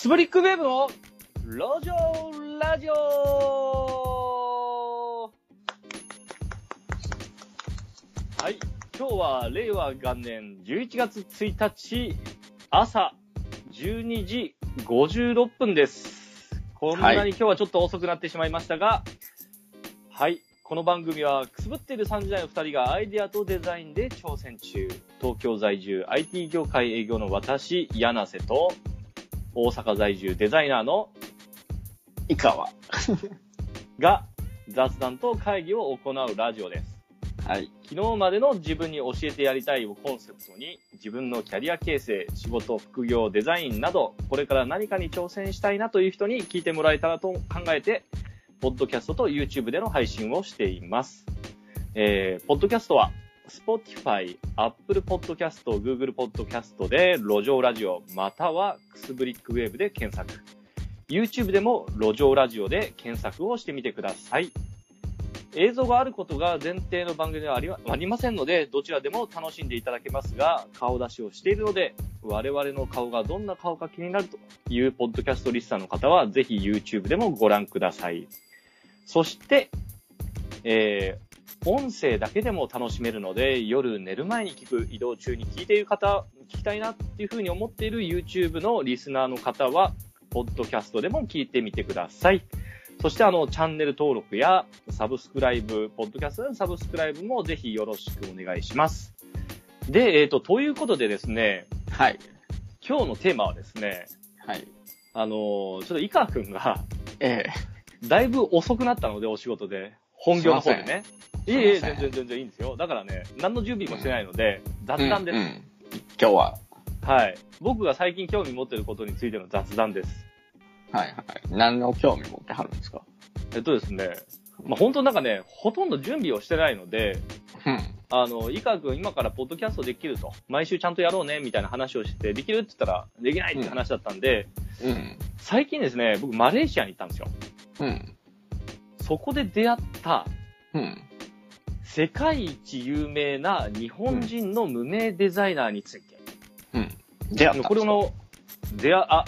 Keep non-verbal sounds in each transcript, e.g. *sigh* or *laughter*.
スブリックウェーブの路上ラジオ。はい、今日は令和元年11月1日朝12時56分です。こんなに今日はちょっと遅くなってしまいましたが、はい、この番組はくすぶっている3時代の2人がアイデアとデザインで挑戦中、東京在住 IT 業界営業の私、柳瀬と、大阪在住デザイナーの以下は。*laughs* が雑談と会議を行うラジオです。はい。昨日までの自分に教えてやりたいをコンセプトに自分のキャリア形成、仕事、副業、デザインなど、これから何かに挑戦したいなという人に聞いてもらえたらと考えて、ポッドキャストと YouTube での配信をしています。えー、ポッドキャストは Spotify、Apple Podcast、Google Podcast で路上ラジオ、またはくすぶりっくウェーブで検索。YouTube でも路上ラジオで検索をしてみてください。映像があることが前提の番組ではありありませんので、どちらでも楽しんでいただけますが、顔出しをしているので、我々の顔がどんな顔か気になるというポッドキャストリスナーの方は、ぜひ YouTube でもご覧ください。そして、えー、音声だけでも楽しめるので、夜寝る前に聞く、移動中に聞いている方、聞きたいなっていうふうに思っている YouTube のリスナーの方は、ポッドキャストでも聞いてみてください。そしてあの、チャンネル登録やサブスクライブ、ポッドキャストのサブスクライブもぜひよろしくお願いします。で、えっ、と、ということでですね、はい。今日のテーマはですね、はい。あのーちょっと井川くんが、えだいぶ遅くなったので、お仕事で。本業の方でね。いえいえ、全然全然いいんですよ。だからね、何の準備もしてないので、え雑談です。うんうん今日は、はい。僕が最近興味持ってることについての雑談です。はいはい。何の興味持ってはるんですか？えっとですね、まあ、本当なんかね、ほとんど準備をしてないので、うん。あの、井川くん今からポッドキャストできると。毎週ちゃんとやろうね、みたいな話をして、できるって言ったら、できないって話だったんで、うん。最近ですね、僕マレーシアに行ったんですよ。うん。そこで出会った、うん。世界一有名な日本人の無名デザイナーについて。うん。出会ったんですか？これ、の、出会、あ、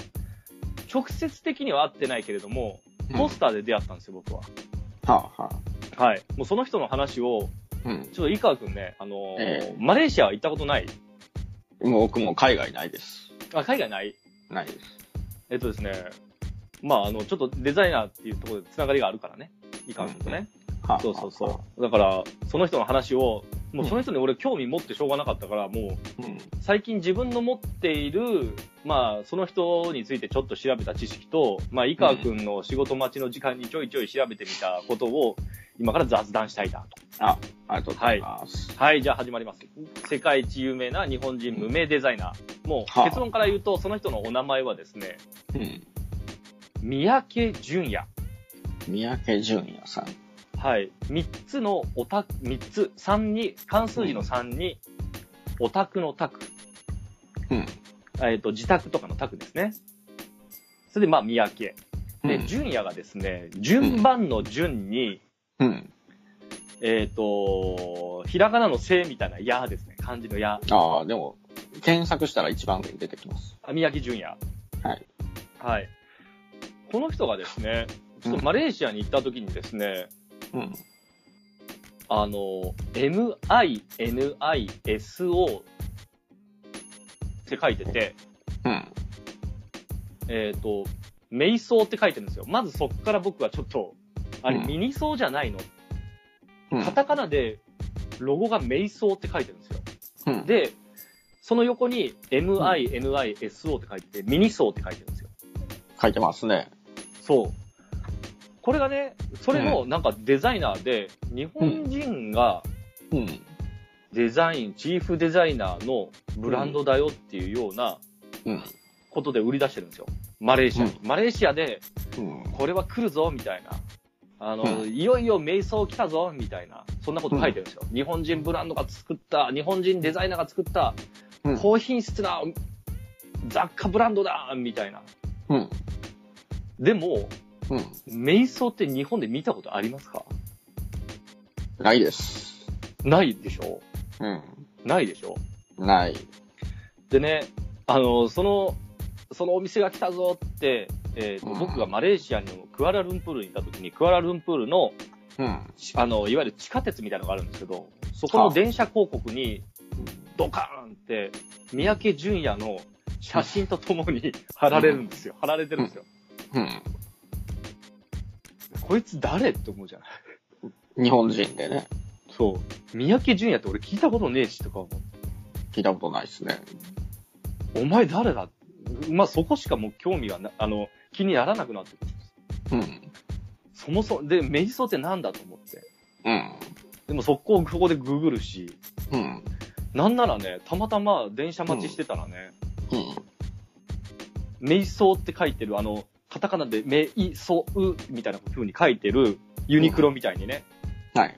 直接的には会ってないけれども、ポスターで出会ったんですよ、僕は。うんはあははい。もうその人の話を、あ。うん。ちょっと井川くんね、あのーえマレーシアは行ったことない？もう僕も海外ないです。あ、海外ない？ないです。えっとですね、まあ、あの、ちょっとデザイナーっていうところでつながりがあるからね。井川君とね。はあそうそうそう。だから、その人の話を、もうその人に俺興味持ってしょうがなかったから、もう。最近自分の持っている、まあ、その人についてちょっと調べた知識と、まあ、井川君の仕事待ちの時間にちょいちょい調べてみたことを、今から雑談したいなと。あ、ありがとうございます。はい、じゃあ始まります。世界一有名な日本人無名デザイナー。もうはあ結論から言うと、その人のお名前はですね、うん。三宅淳也。三宅淳也さん。はい。三つのオタク、三つ、三に、関数字の三に、オタクのタク。うん。えっ、と、自宅とかのタクですね。それで、まあ、三宅。で、うん淳也がですね、順番の順に、うん。えっ、と、ひらがなのせみたいなやですね。漢字のや。ああ、でも、検索したら一番上に出てきます。あ三宅淳也。はい。はい。この人がですね、マレーシアに行った時にですね、うん。あの、MINISO って書いてて、うん。えっ、と、瞑想って書いてるんですよ。まずそっから僕はちょっと、あれ、うんミニソーじゃないの？うん。カタカナでロゴが瞑想って書いてるんですよ。うん、で、その横に MINISO って書いてて、ミニソーって書いてるんですよ。書いてますね。そう。これがね、それのなんかデザイナーで、日本人がうん。デザイン、チーフデザイナーのブランドだよっていうようなうん。ことで売り出してるんですよ。マレーシアに。うマレーシアで、うん。これは来るぞ、みたいな。あの、うんいよいよ瞑想来たぞ、みたいな。そんなこと書いてるんですよ。日本人ブランドが作った、日本人デザイナーが作った、うん高品質な雑貨ブランドだ、みたいな。うん。でも、うん。瞑想って日本で見たことありますか？ないです。ないでしょ？うん。ないでしょ？ない。でね、あの、その、そのお店が来たぞって、えっ、と、うん僕がマレーシアのクアラルンプールにいた時に、クアラルンプールの、うん。しあの、いわゆる地下鉄みたいなのがあるんですけど、そこの電車広告に、ドカーンって、三宅淳也の写真とともに貼られるんですよ。貼られてるんですよ。うん。こいつ誰って思うじゃない日本人でね、そう。三宅淳也って俺聞いたことねえしとか思う。聞いたことないですね。お前誰だ？まあ、そこしかもう興味がな、あの、気にならなくなってくるんです。うん。そもそも、で、メイソーってなんだと思って。うん。でも速攻そこでググるし、うん。なんならね、たまたま電車待ちしてたらね、うん。メイソーって書いてる、あの、カタカナでメイソウみたいな風に書いてるユニクロみたいにね、はい。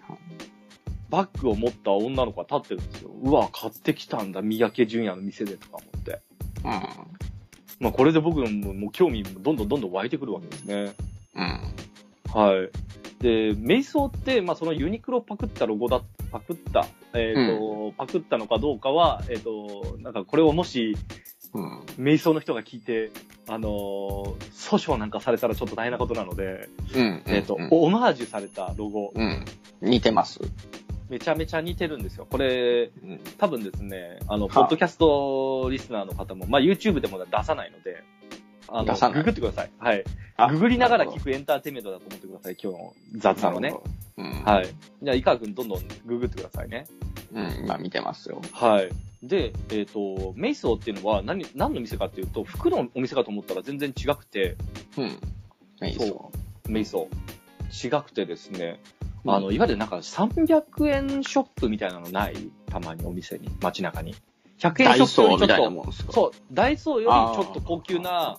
バッグを持った女の子が立ってるんですよ。うわ、買ってきたんだ、三宅淳也の店でとか思って。うん。まあ、これで僕ももう興味もどんどんどんどん湧いてくるわけですね。うん。はい。で、メイソーって、まあ、そのユニクロパクったロゴだ、パクった、えっ、と、パクったのかどうかは、えっ、と、なんかこれをもし、うん。メイソーの人が聞いて、あのー訴訟なんかされたらちょっと大変なことなので、うん。えっ、と、うん。オマージュされたロゴ、うん。似てます。めちゃめちゃ似てるんですよ。これ、うん。多分ですね、あの、はあポッドキャストリスナーの方も、まあ、YouTube でも出さないので、あの、ググってください。はい。あググりながら聞くエンターテインメントだと思ってください、今日の雑談をねうん。はい。じゃあ、井川くんどんどんググってくださいね。うん。今見てますよ。はい。で、えっ、と、メイソーっていうのは何、何の店かっていうと、服のお店かと思ったら全然違くて、うん。メイソメイソー。違くてですね、ー。あの、いわゆるなんか300円ショップみたいなのない？たまにお店に、街中に。100円ショップちょっと、もんですか？そう、ダイソーよりちょっと高級な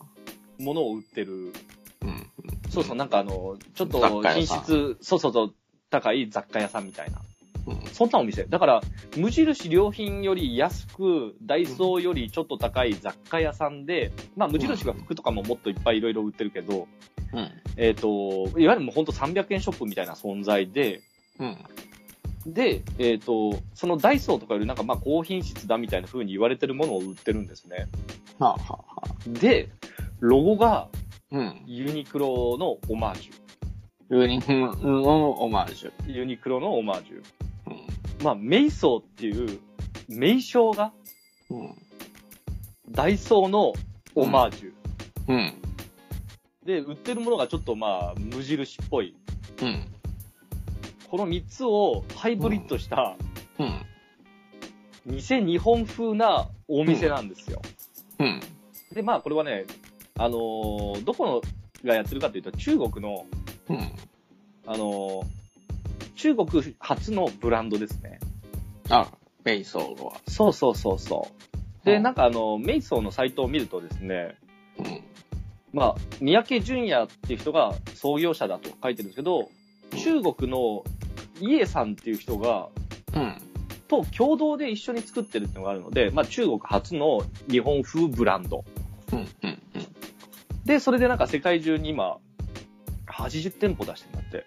ものを売ってる、うん。そうそう、なんかあの、ちょっと品質、そうそうそう、高い雑貨屋さんみたいな。うん。そんなお店。だから、無印良品より安く、ダイソーよりちょっと高い雑貨屋さんで、まあ無印は服とかももっといっぱいいろいろ売ってるけど、うん。えっ、と、いわゆるもうほんと300円ショップみたいな存在で、うん。で、えっ、と、そのダイソーとかよりなんかまあ高品質だみたいな風に言われてるものを売ってるんですね。はあ、はあはあ、で、ロゴがうん。ユニクロのオマージユニクロのオマージュ。ュ。ユニクロのオマージュ。うん。まあ、メイソーっていう名称がうん。ダイソーのオマージュ。うん。で、売ってるものがちょっとまあ、無印っぽい。うん。この3つをハイブリッドした、うん。偽日本風なお店なんですよ。うん。で、まあ、これはね、あのーどこのがやってるかというと、中国の、うん。あのー中国初のブランドですね。あ、メイソーは。そうそうそうそう。で、うんなんかあの、メイソーのサイトを見るとですね、うん。まあ、三宅淳也っていう人が創業者だと書いてるんですけど、中国のイエさんっていう人が、うん。と共同で一緒に作ってるっていうのがあるので、まあ中国初の日本風ブランド。うん。うん。で、それでなんか世界中に今、80店舗出してるんだって。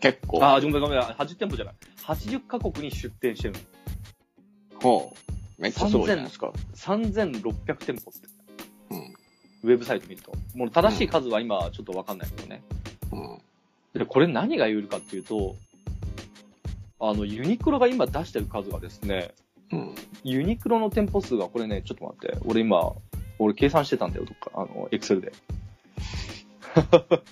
結構。ああ、ごめんごめん、80店舗じゃない。80カ国に出店してるの。ほう。めっちゃすごいじゃないですか。3600店舗って。うん。ウェブサイト見ると。もう正しい数は今ちょっとわかんないけどね。うん。で、これ何が言えるかっていうと、あの、ユニクロが今出してる数がですね、うん。ユニクロの店舗数がこれね、ちょっと待って、俺今、俺計算してたんだよ、どっか、あの、エクセルで。*laughs*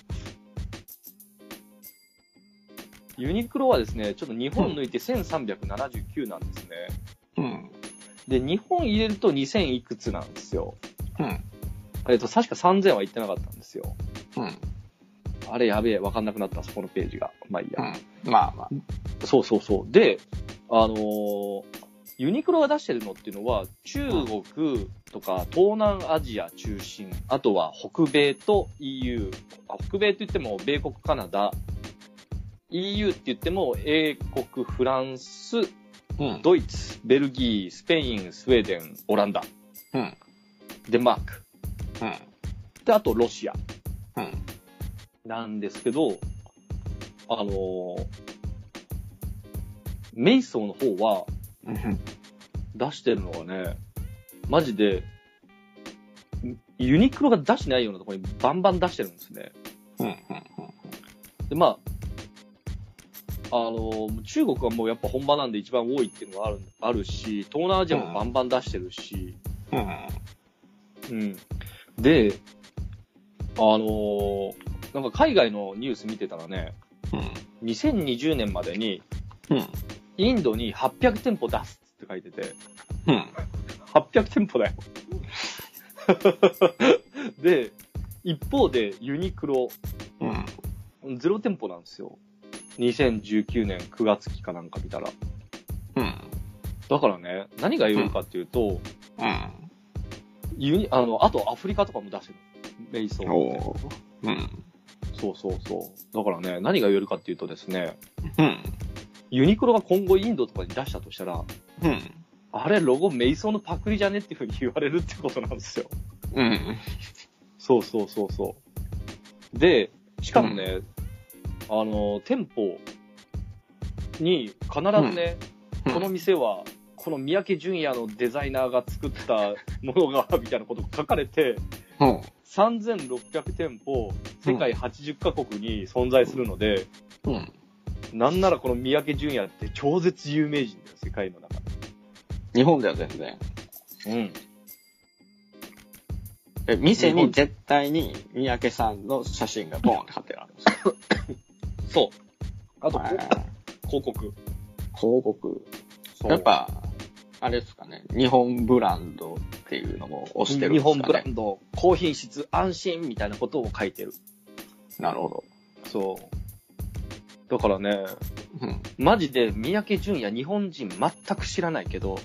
ユニクロはですね、ちょっと日本抜いて1379なんですね。うん。で、日本入れると2000いくつなんですよ。うん。えっと、確か3000は言ってなかったんですよ。うん。あれやべえ、わかんなくなった、そこのページが。まあいいや。うん。まあまあ。そうそうそう。で、あのーユニクロが出してるのっていうのは、中国とか東南アジア中心、あとは北米と EU。あ北米って言っても、米国、カナダ。EU って言っても、英国、フランス、うん。ドイツ、ベルギー、スペイン、スウェーデン、オランダ、うん。デンマーク。うん。で、あとロシア。うん。なんですけど、あのーメイソーの方はうん。出してるのがね、マジで、ユニクロが出してないようなところにバンバン出してるんですね。うん。うん。で、まあ、あの、中国はもうやっぱ本場なんで一番多いっていうのがあるあるし、東南アジアもバンバン出してるし、うん。うん。で、あのーなんか海外のニュース見てたらね、うん。2020年までにうん。インドに800店舗出すって書いてて、うん。800店舗だよ。*laughs* で、一方でユニクロうん。ゼロ店舗なんですよ。2019年9月期かなんか見たら。うん。だからね、何が言えるかっていうと、うん。ユニ、あの、あとアフリカとかも出してる。メイソーっうん。そうそうそう。だからね、何が言えるかっていうとですね、うん。ユニクロが今後インドとかに出したとしたら、うん。あれ、ロゴメイソーのパクリじゃねっていうふうに言われるってことなんですよ。うん。そうそうそうそう。で、しかもね、あの、店舗に必ずね、この店は、この三宅淳也のデザイナーが作ったものが、みたいなことが書かれて、うん。3600店舗、世界80カ国に存在するので、うん。なんならこの三宅淳也って超絶有名人だよ、世界の中で。日本では全然。うん。え、店に絶対に三宅さんの写真がボーンって貼ってあるんですよ。*coughs* そう。あと、こはい広告。広告。そうやっぱ、あれですかね。日本ブランドっていうのも推してるん日ですかね。本ブランド、高品質、安心みたいなことを書いてる。なるほど。そう。だからね、うん。マジで三宅淳也日本人全く知らないけど、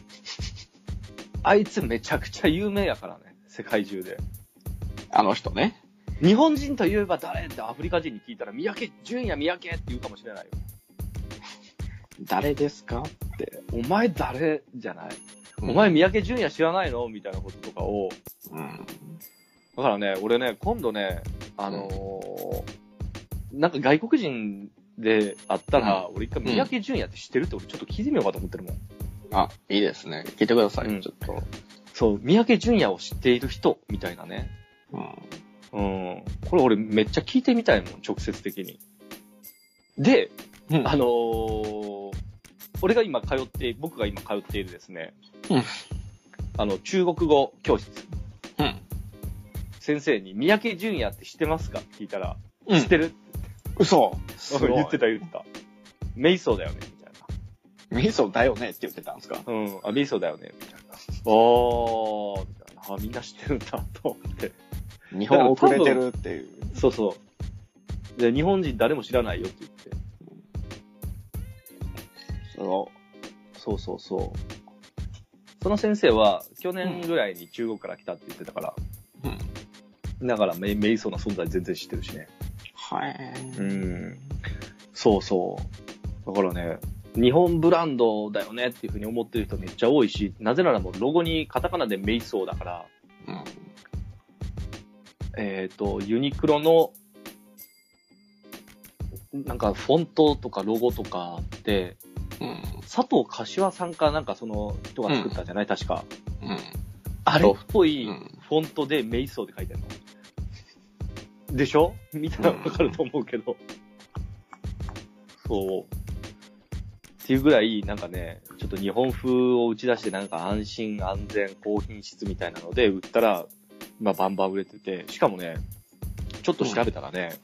あいつめちゃくちゃ有名やからね、世界中で。あの人ね。日本人といえば誰ってアフリカ人に聞いたら三宅淳也三宅って言うかもしれないよ。誰ですかって。お前誰じゃない、うんお前三宅淳也知らないの？みたいなこととかを。うん。だからね、俺ね、今度ね、あのーなんか外国人であったら、俺一回三宅淳也って知ってるって俺ちょっと聞いてみようかと思ってるもん。あ、いいですね。聞いてください、うんちょっと。そう、三宅淳也を知っている人、みたいなね。うん。うん。これ俺めっちゃ聞いてみたいもん、直接的に。で、うんあのー俺が今通って、僕が今通っているですね、うんあの、中国語教室、うん。先生に、三宅淳也って知ってますか？って聞いたら、うん知ってる？嘘言ってた言ってた。メイソーだよね、みたい味噌だよねって言ってたんですか？な。うん、あ、メイソーだよね、みたいな。おー、みたいな。あ、みんな知ってるんだ、と思って。日本遅れてるっていう。そうそう。で、日本人誰も知らないよって言って。そそうそうそう。その先生は、去年ぐらいに中国から来たって言ってたから、う。うん。だからメイメイソーの存在全然知ってるしね。はい。うん。そうそう。だからね、日本ブランドだよねっていうふうに思ってる人めっちゃ多いし、なぜならもうロゴにカタカナでメイソーだから、うん。えっ、と、ユニクロの、なんかフォントとかロゴとかって、うん。佐藤柏さんかなんかその人が作ったんじゃない、確か。うん。あれっぽいうんフォントでメイソーって書いてあるの。でしょ？見たらわかると思うけど。そう。っていうぐらい、なんかね、ちょっと日本風を打ち出して、なんか安心安全高品質みたいなので売ったら、今バンバン売れてて、しかもね、ちょっと調べたらね、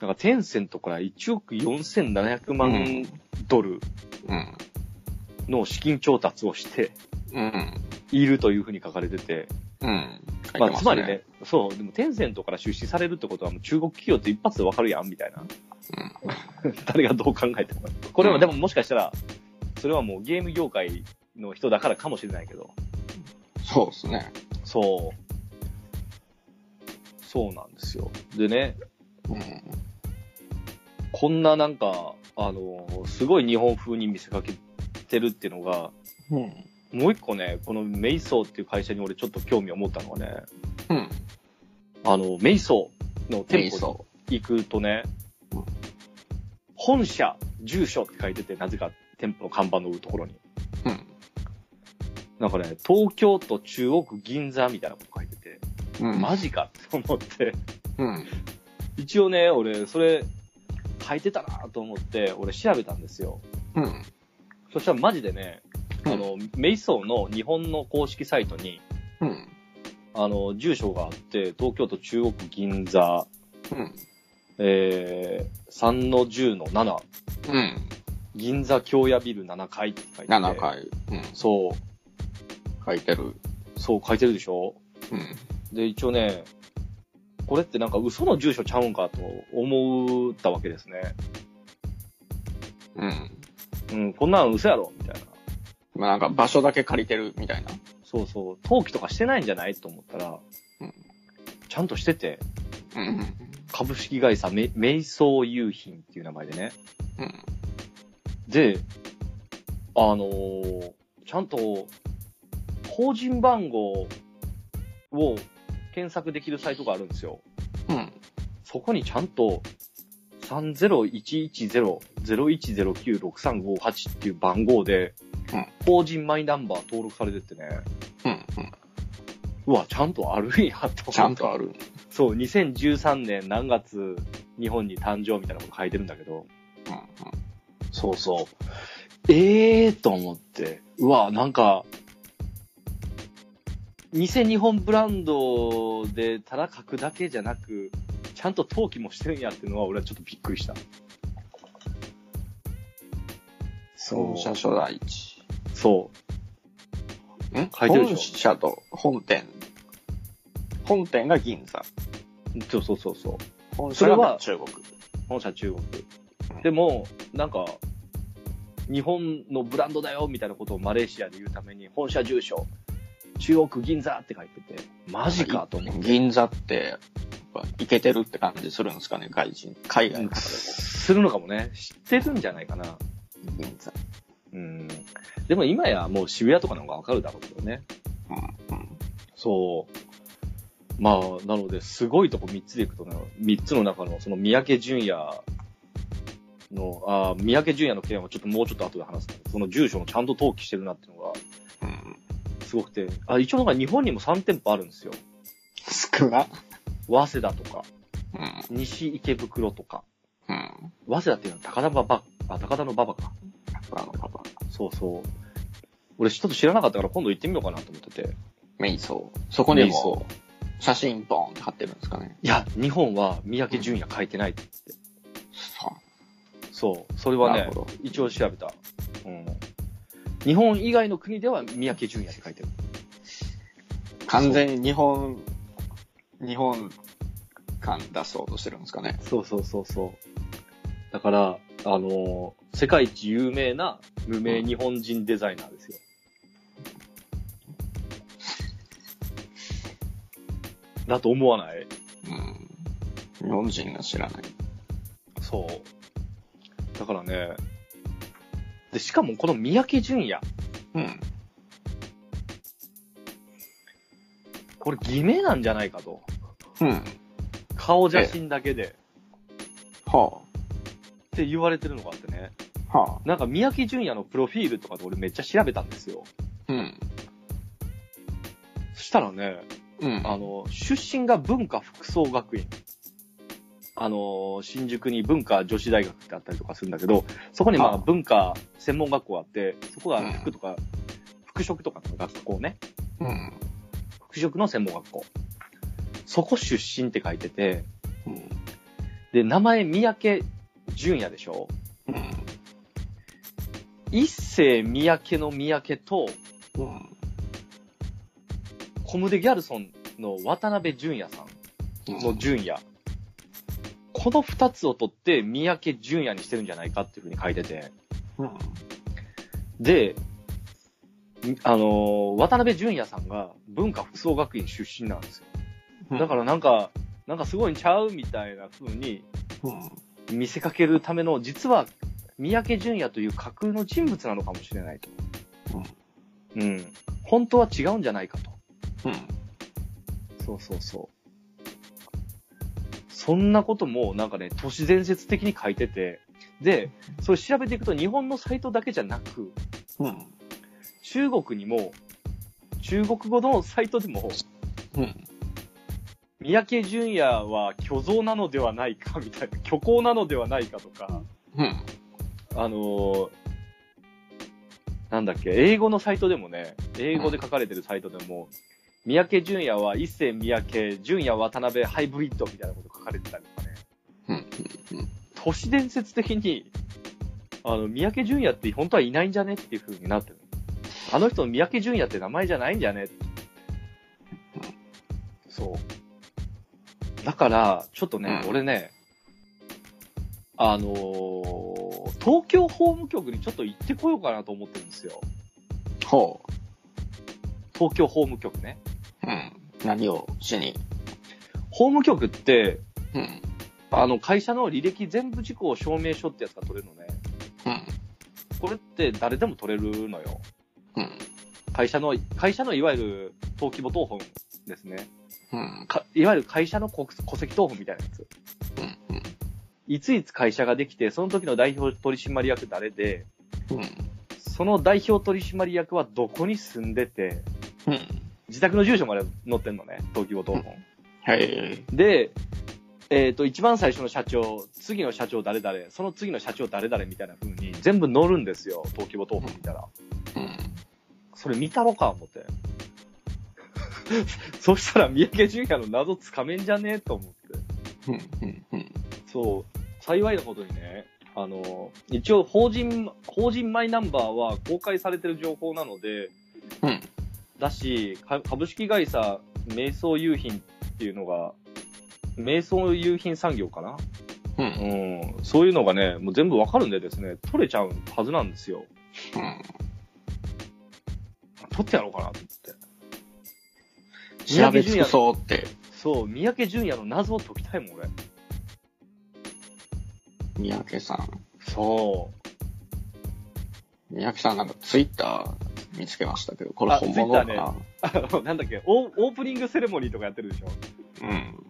なんかテンセントから1億4700万ドルうん。の資金調達をしてうん。いるというふうに書かれてて、うん。まあ、つまりね、そう、でもテンセントから出資されるってことはもう中国企業って一発でわかるやん、みたいな。*laughs* 誰がどう考えても。これはでももしかしたら、それはもうゲーム業界の人だからかもしれないけど、そうですね。そう。そうなんですよ。でね、うん。こんななんか、あの、すごい日本風に見せかけてるっていうのが、うん。もう一個ね、このメイソーっていう会社に俺ちょっと興味を持ったのがね、うん。あの、メイソーのメ店舗に行くとねうん、本社、住所って書いてて、なぜか店舗の看板のところに。うん。なんかね、東京都中央区銀座みたいなこと書いてて、うん。マジかって思って。うん。一応ね、俺、それ、書いてたなと思って、俺調べたんですよ。うん。そしたらマジでね、うんあの、メイソーの日本の公式サイトに、うん。あの、住所があって、東京都中央区銀座、うん。えー、3の10の7、うん。銀座京屋ビル7階って書いてて。7。回。うん。そう、書いてる。そう書いてるでしょ？うん。で、一応ね、これってなんか嘘の住所ちゃうんかと思ったわけですね。うん。うん、こんなの嘘やろみたいな。まあなんか場所だけ借りてるみたいな。そうそう、登記とかしてないんじゃないと思ったら、うんちゃんとしてて、うん。株式会社メメイソー優品っていう名前でね。うん。で、あのーちゃんと、法人番号を検索できるサイトがあるんですよ。うん。そこにちゃんと、30-110-0109-6358っていう番号で、うん法人マイナンバー登録されてってね、うん。うん。うわ、ちゃんとあるんやと思ってちゃんとある。そう、2013年何月日本に誕生みたいなこと書いてるんだけど、うん。そうそう。ええーと思って、うわ、なんか、偽日本ブランドでただ書くだけじゃなく、ちゃんと登記もしてるんやっていうのは俺はちょっとびっくりした。そう本社所在地。そう。ん？書いてるでしょ本社と本店。本店が銀座。そうそうそうそう。本社はが中国。本社中国。でも、なんか、日本のブランドだよみたいなことをマレーシアで言うために、本社住所、中国銀座って書いてて、マジかと思って。銀座って、やっぱイケてるって感じするんですかね、外人。海外の方するのかもね。知ってるんじゃないかな。銀座。うん。でも今やもう渋谷とかの方がわかるだろうけどね。うん。うん。そう。まあ、なので、すごいとこ3つでいくとね、3つの中の、その三宅淳也の、あー三宅淳也の件はちょっともうちょっと後で話すその住所もちゃんと登記してるなっていうのが、うん。すごくて、あ、一応なんか日本にも3店舗あるんですよ。少な。早稲田とか、うん。西池袋とか。うん。早稲田っていうのは高田馬場、あ、高田の馬場か。あのパパ。そうそう。俺ちょっと知らなかったから今度行ってみようかなと思ってて。メイソー。そこにメイソも、写真ボーンって貼ってるんですかね。いや、日本は三宅淳也書いてないって言って。さそう。それはねなるほど、一応調べた。うん。日本以外の国では三宅淳也って書いてる。あ完全に日本、日本感出そうとしてるんですかね。そうそうそうそう。だから、あのー世界一有名な無名日本人デザイナーですよ。だと思わない？うん。日本人が知らない。そう。だからね、で、しかもこの三宅淳也、うん。これ偽名なんじゃないかと。うん。顔写真だけで。はって言われてるのがあってね。あ。はあ。なんか三宅淳也のプロフィールとかで俺めっちゃ調べたんですよ。うん。そしたらね、うん。あの、出身が文化服装学院。あの、新宿に文化女子大学ってあったりとかするんだけど、そこにまはああ文化専門学校あって、そこがうん服とか、服飾とかの学校ね。うん。服飾の専門学校。そこ出身って書いてて、うん。で、名前三宅淳也でしょ？うん。一世三宅の三宅と、うん。コムデ・ギャルソンの渡辺淳也さんの淳也。この二つを取って三宅淳也にしてるんじゃないかっていうふうに書いてて。うん。で、んあのー渡辺淳也さんが文化服装学院出身なんですよ。うん。だからなんか、なんかすごいんちゃうみたいな風にうん。見せかけるための、実は三宅淳也という架空の人物なのかもしれないと。うん。本当は違うんじゃないかと。うん。そうそうそう。そんなこともなんかね、都市伝説的に書いてて、で、それ調べていくと日本のサイトだけじゃなく、うん。中国にも、中国語のサイトでも、うん。三宅淳也は虚像なのではないかみたいな、虚構なのではないかとか、うん。あのーなんだっけ、英語のサイトでもね、英語で書かれてるサイトでも、三宅淳也は一世三宅、淳也渡辺ハイブリッドみたいなこと書かれてたりとかね。都市伝説的に、あの、三宅淳也って本当はいないんじゃねっていう風になってる。あの人の三宅淳也って名前じゃないんじゃねそう。だから、ちょっとね、うん俺ね、あのー東京法務局にちょっと行ってこようかなと思ってるんですよ。ほ東京法務局ね。う。うん。何をしに？法務局って、うん。あの、会社の履歴全部事項証明書ってやつが取れるのね。うん。これって誰でも取れるのよ。うん。会社の、会社のいわゆる登記簿謄本ですね。うん。かいわゆる会社の戸戸籍謄本みたいなやつ。いついつ会社ができて、その時の代表取締役誰で、うん。その代表取締役はどこに住んでて、うん。自宅の住所まで載ってんのね、登記簿謄本。はい。で、えっ、と、一番最初の社長、次の社長誰々、その次の社長誰々みたいな風に全部載るんですよ、登記簿謄本見たら。うん。それ見たろか、思って。*laughs* そしたら三宅淳也の謎つかめんじゃねえと思って。うん。うん。うん。そう、幸いなことにね、あの、一応法人、法人マイナンバーは公開されてる情報なので、うん。だし、か株式会社瞑想優品っていうのが、瞑想優品産業かな？う。うんん。そういうのがね、もう全部わかるんでですね、取れちゃうはずなんですよ。うん。取ってやろうかなと思って。調べ尽くそうって、そう、三宅淳也の謎を解きたいもん、俺。三宅さん。そう。三宅さんなんかツイッター見つけましたけど、これあ本物かな、Twitter あの、なんだっけ？オー、オープニングセレモニーとかやってるでしょ？うん。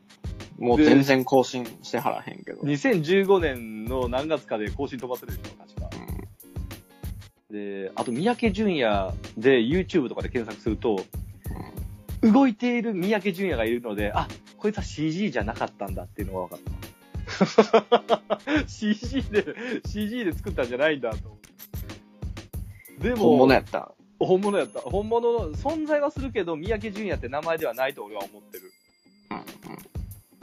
もう全然更新してはらへんけど。2015年の何月かで更新飛ばせるでしょ、確か。で、あと、三宅淳也で YouTube とかで検索すると、動いている三宅淳也がいるので、あ、こいつは CG じゃなかったんだっていうのが分かった。CG で、CG で作ったんじゃないんだと思って。でうん。も、本物やった。本物やった。本物の存在はするけど、三宅淳也って名前ではないと俺は思ってる。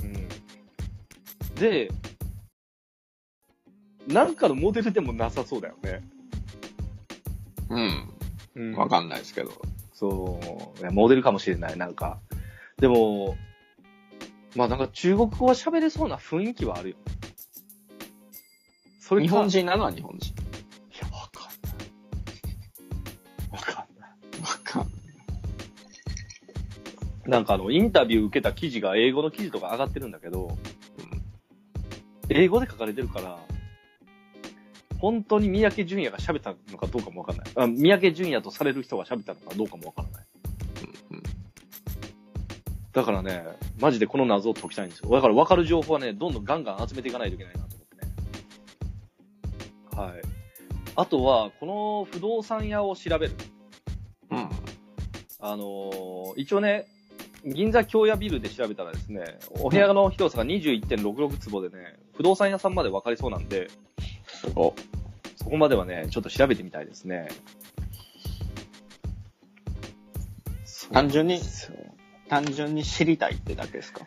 うん。うん。で、なんかのモデルでもなさそうだよね。うん。ううんん。わかんないですけど。そう。いやモデルかもしれない、なんか。でも、まあなんか中国語は喋れそうな雰囲気はあるよ。それか日本人なのは日本人。いや、わかんない。わかんない。わかんない。なんかあの、インタビュー受けた記事が英語の記事とか上がってるんだけど、英語で書かれてるから、本当に三宅淳也が喋ったのかどうかもわかんない。あ三宅淳也とされる人が喋ったのかどうかもわからない。だからね、マジでこの謎を解きたいんですよ。だから分かる情報はね、どんどんガンガン集めていかないといけないなと思ってね。はい。あとは、この不動産屋を調べる。うん。あのー一応ね、銀座京屋ビルで調べたらですね、お部屋の広さが21.66坪でね、不動産屋さんまで分かりそうなんで、お、そこまではね、ちょっと調べてみたいですね。単純に？単純に知りたいってだけですか？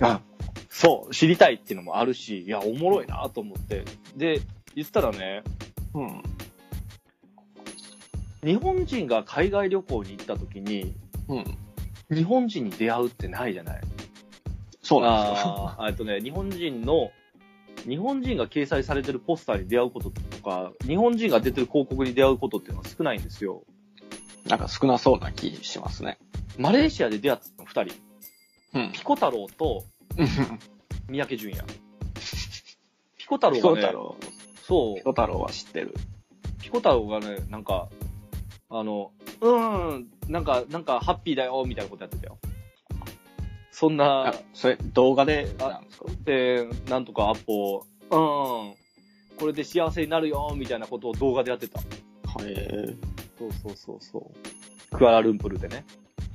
あ、そう、知りたいっていうのもあるし、いや、おもろいなと思って。で、言ったらね、うん。日本人が海外旅行に行った時に、うん。日本人に出会うってないじゃない？そうなんですか。あーえっとね、日本人の、日本人が掲載されてるポスターに出会うこととか、日本人が出てる広告に出会うことっていうのは少ないんですよ。なんか少なそうな気しますね。マレーシアで出会ったの二人。うん。ピコ太郎と三宅淳也。ピコ太郎ピがね、コ太郎。そうピ、コ太郎は知ってる。ピコ太郎がね、なんか、あの、うーん、なんか、なんか、ハッピーだよ、みたいなことやってたよ。そんなあ、、それ動画でなんですか？で、なんとかアポ、うん、これで幸せになるよ、みたいなことを動画でやってた。へえ。そうそうそうそう。クアラルンプルでね。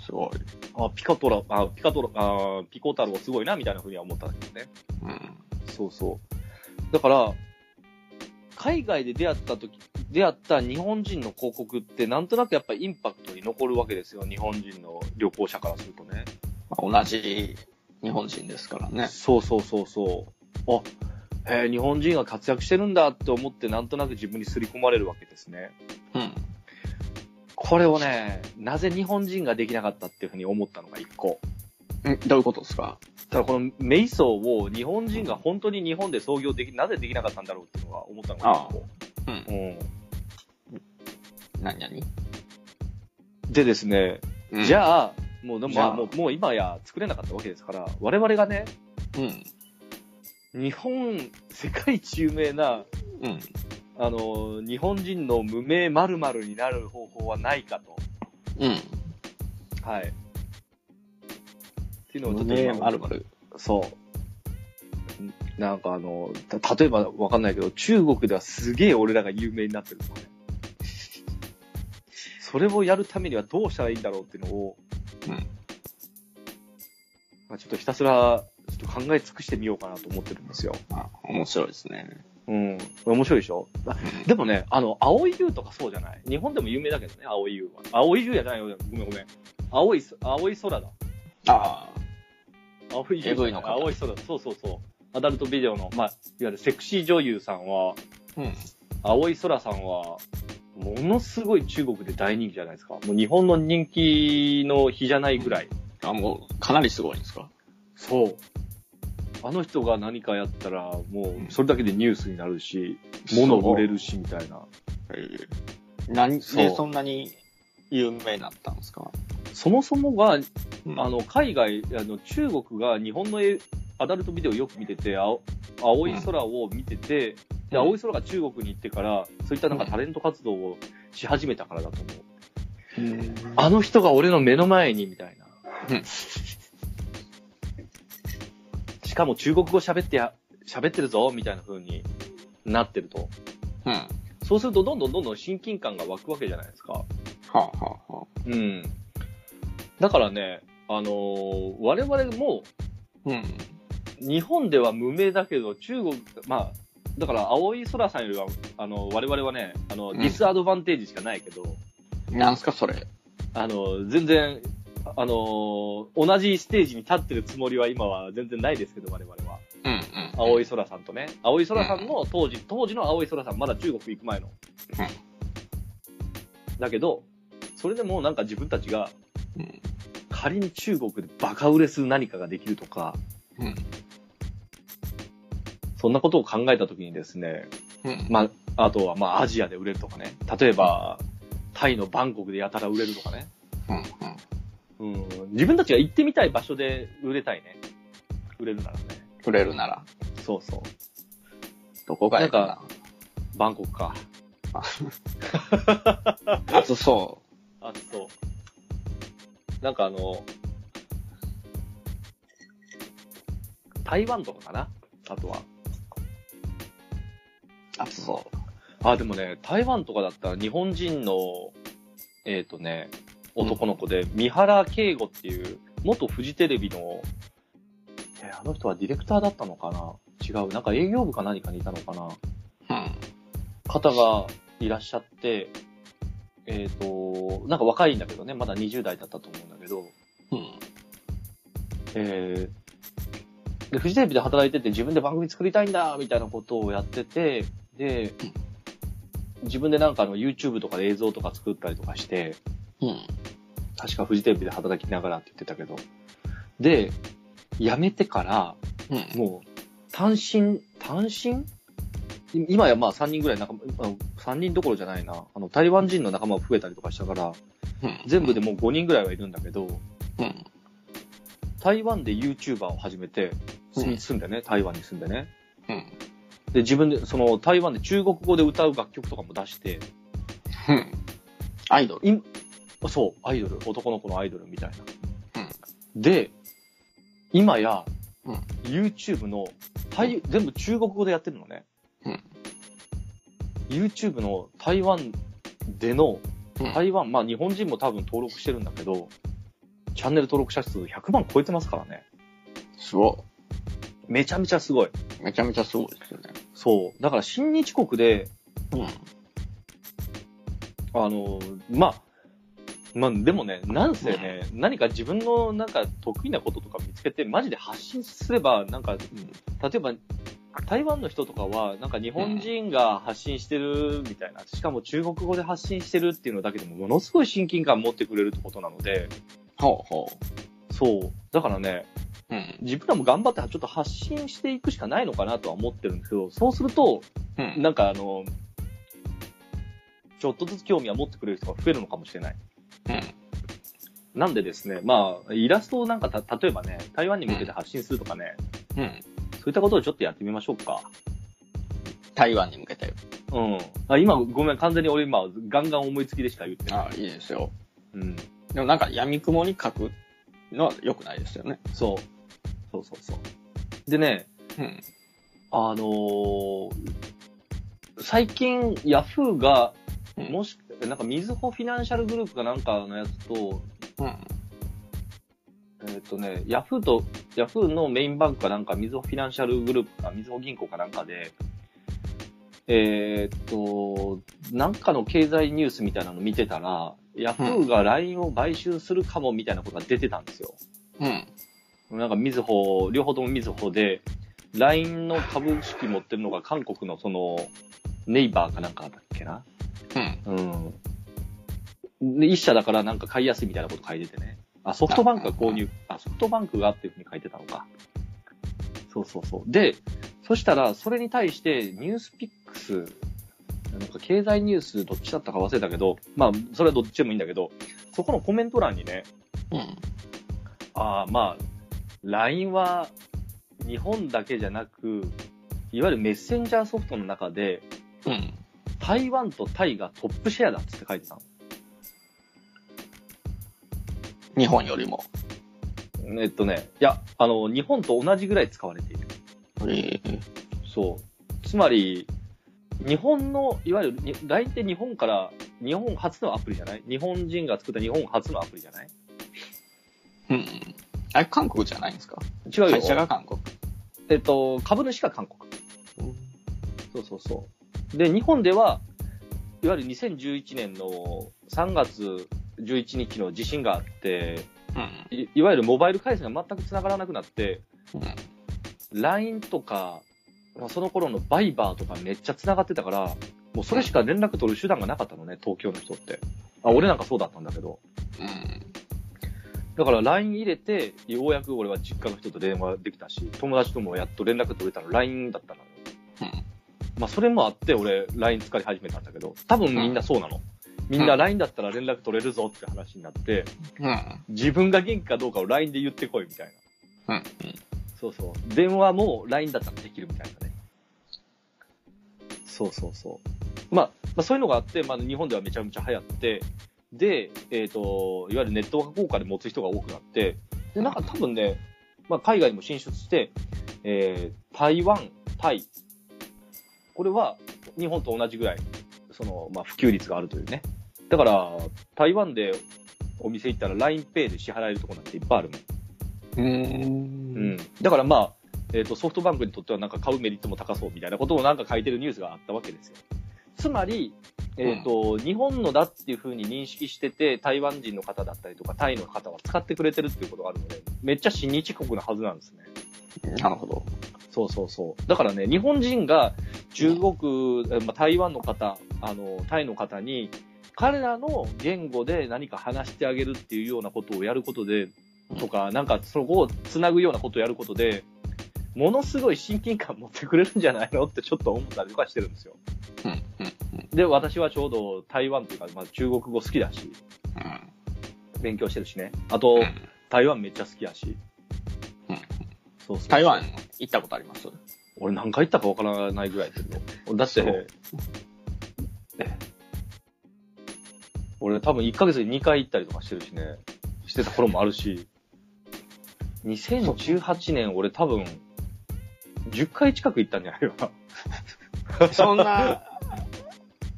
すごい。あ、ピカトラ、あ、ピカトラ、あ、ピコ太郎すごいな、みたいな風には思ったんだけどね。うん。そうそう。だから、海外で出会った時、出会った日本人の広告ってなんとなくやっぱりインパクトに残るわけですよ。日本人の旅行者からするとね。まあ同じ日本人ですからね。そうそうそうそう。あ、へえ、日本人が活躍してるんだって思ってなんとなく自分に刷り込まれるわけですね。うん。これをね、なぜ日本人ができなかったっていうふうに思ったのが一個。んどういうことですか？ただこのメイソーを日本人が本当に日本で創業でき、なぜできなかったんだろうっていうのが思ったのが一個。うん。うん。何何？でですね、うんじゃあ、もうまあ、もう、もう今や作れなかったわけですから、我々がね、うん。日本、世界一有名な、うん。あの、日本人の無名〇〇になる方法はないかと。うん。はい。っていうのをちょっとね今まるまる。そう。なんかあの、た例えばわかんないけど、中国ではすげえ俺らが有名になってるね。それをやるためにはどうしたらいいんだろうっていうのを、うん。まあ、ちょっとひたすら、ちょっと考え尽くしてみようかなと思ってるんですよ。あ、面白いですね。うん。面白いでしょ？あ *laughs* でもね、あの、青い優とかそうじゃない？日本でも有名だけどね、青い優は。青い優じゃないよ。ごめんごめん。青いそ、青い空だ。あ青い優青い空だ。そうそうそう。アダルトビデオの、まあ、いわゆるセクシー女優さんは、あ。うん。青い空さんは、ものすごい中国で大人気じゃないですか。もう日本の人気の比じゃないぐらい。あ、もう、かなりすごいんですか？そう。あの人が何かやったら、もう、それだけでニュースになるし、そう。物売れるし、みたいな。えー何そう。でそんなに有名になったんですか？そもそもが、うん。あの、海外、あの、中国が日本の絵アダルトビデオよく見てて、青青い空を見てて、うん。で、青い空が中国に行ってから、そういったなんかタレント活動をし始めたからだと思う。うん。あの人が俺の目の前に、みたいな。うんしかも中国語喋ってや、喋ってるぞ、みたいな風になってると。うん。はそうすると、どんどんどんどん親近感が湧くわけじゃないですか。あ、はあ、はあ。うん。だからね、あのー我々も、うん。日本では無名だけど、中国、まあ、だから、青い空さんよりは、あの、我々はね、あの、んディスアドバンテージしかないけど、なんすか、それ。あの、全然、あの、同じステージに立ってるつもりは今は全然ないですけど、我々は。うん、うん。青い空さんとね。青い空さんの当時、当時の青い空さん、まだ中国行く前の。だけど、それでもなんか自分たちが、うん。仮に中国でバカ売れする何かができるとか、うん。そんなことを考えたときにですね、うん。まあ、あとはまあアジアで売れるとかね。例えば、タイのバンコクでやたら売れるとかね。うん。うん。うん。自分たちが行ってみたい場所で売れたいね。売れるならね。売れるなら、そうそう。どこがいいかなんな。バンコクか。*laughs* 暑そあ、そう。なんかあの、台湾とかかな？あとは。う。暑そあ、でもね、台湾とかだったら日本人の、えっ、とね、男の子で、三原慶吾っていう、元フジテレビの、えーあの人はディレクターだったのかな？違う。なんか営業部か何かにいたのかな？う。方がいらっしゃって、えっ、と、なんか若いんだけどね、まだ20代だったと思うんだけど、うん。うん。えーで、フジテレビで働いてて自分で番組作りたいんだみたいなことをやってて、で、自分でなんかあの YouTube とかで映像とか作ったりとかして、うん。確かフジテレビで働きながらって言ってたけど、で、辞めてから、うん。もう、単身、単身？い今やまあ3人ぐらい仲間、あの3人どころじゃないな。あの、台湾人の仲間が増えたりとかしたから、うん。全部でもう5人ぐらいはいるんだけど、うん。台湾で YouTuber を始めて、うん住んでね、台湾に住んでね。うん。で、自分で、その、台湾で中国語で歌う楽曲とかも出して、うん。アイドル。いそう、アイドル、男の子のアイドルみたいな。うんで、今や、うん YouTube の、台全部中国語でやってるのね。うん YouTube の台湾での、うん台湾、まあ日本人も多分登録してるんだけど、チャンネル登録者数100万超えてますからね。すごめちゃめちゃすごい。い。めちゃめちゃすごいですよね。そう。だから新日国で、うん。あの、まあ、まあ、でもね、なんせね、何か自分のなんか得意なこととか見つけて、マジで発信すれば、なんか、例えば、台湾の人とかは、なんか日本人が発信してるみたいな、しかも中国語で発信してるっていうのだけでも、ものすごい親近感持ってくれるってことなので、ほうほそう。だからね、う。うん。自分らも頑張ってちょっと発信していくしかないのかなとは思ってるんですけど、そうすると、うん。なんかあの、ちょっとずつ興味は持ってくれる人が増えるのかもしれない。うん。なんでですね、まあ、イラストをなんかた、例えばね、台湾に向けて発信するとかね、うん。そういったことをちょっとやってみましょうか。台湾に向けて。うん。あ、今、ごめん、完全に俺今、ガンガン思いつきでしか言ってない。あいいですよ。うん。でもなんか闇雲に書くのは良くないですよね。そう。そうそうそう。でね、うん。あのー最近、ヤフーが、うんもし、なんか、みずほフィナンシャルグループかなんかのやつと、うん。えっ、とね、ヤフーと、ヤフーのメインバンクかなんか、みずほフィナンシャルグループか、みずほ銀行かなんかで、えっ、と、なんかの経済ニュースみたいなの見てたら、ヤフーが LINE を買収するかもみたいなことが出てたんですよ。うん。なんかみずほ、両方ともみずほで、LINE の株式持ってるのが韓国のその、ネイバーかなんかだっけな。うん。うん。で、一社だからなんか買いやすいみたいなこと書いててね。あ、ソフトバンクが購入、あ、ソフトバンクがっていうふうに書いてたのか。そうそうそう。で、そしたら、それに対して、ニュースピックス、なんか経済ニュースどっちだったか忘れたけど、まあ、それはどっちでもいいんだけど、そこのコメント欄にね、うん。ああ、まあ、LINE は日本だけじゃなく、いわゆるメッセンジャーソフトの中で、うん。台湾とタイがトップシェアだっつって書いてたの。日本よりも。えっとね、いや、あの、日本と同じぐらい使われている。ええそう。つまり、日本の、いわゆる、に LINE って日本から、日本初のアプリじゃない？日本人が作った日本初のアプリじゃない？うん。あれ、韓国じゃないんですか？違うよ。会社が韓国。えっと、株主が韓国。そうそうそう。で、日本では、いわゆる2011年の3月11日の地震があって、うん。いいわゆるモバイル回線が全く繋がらなくなって、うん。LINE とか、まあその頃のバイバーとかめっちゃ繋がってたから、もうそれしか連絡取る手段がなかったのね、東京の人って。あ、俺なんかそうだったんだけど。うん。だから LINE 入れて、ようやく俺は実家の人と電話できたし、友達ともやっと連絡取れたの LINE だったのよ。うん。まあそれもあって俺 LINE 使い始めたんだけど、多分みんなそうなの。みんな LINE だったら連絡取れるぞって話になって、うん。自分が元気かどうかを LINE で言ってこいみたいな。うん。そうそう。電話も LINE だったらできるみたいなね。そうそうそう。まあ、まあ、そういうのがあって、まあ、日本ではめちゃめちゃ流行って、で、えっ、と、いわゆるネットワーク効果で持つ人が多くなって、で、なんか多分ね、まあ、海外にも進出して、えー、台湾、タイ、これは日本と同じぐらい、その、まあ、普及率があるというね。だから、台湾でお店行ったら LINEPay で支払えるとこなんていっぱいあるもん。うん。うん。だからまあ、えっ、と、ソフトバンクにとってはなんか買うメリットも高そうみたいなことをなんか書いてるニュースがあったわけですよ。つまり、えっ、と、日本のだっていうふうに認識してて、台湾人の方だったりとか、タイの方は使ってくれてるっていうことがあるので、めっちゃ親日国のはずなんですね。なるほど。そうそうそう。だからね、日本人が中国、えまあ、台湾の方、あの、タイの方に、彼らの言語で何か話してあげるっていうようなことをやることで、とか、なんかそこをつなぐようなことをやることで、ものすごい親近感持ってくれるんじゃないの？ってちょっと思ったりとかしてるんですよ。うん。うん。で、私はちょうど台湾というか、まあ、中国語好きだし、うん。勉強してるしね。あと、台湾めっちゃ好きやし。うんそうそう台湾行ったことあります？俺何回行ったかわからないぐらいだけど。だって俺多分1ヶ月に2回行ったりとかしてるしね。してた頃もあるし。2018年俺多分、10回近く行ったんじゃないかな。*laughs* そんな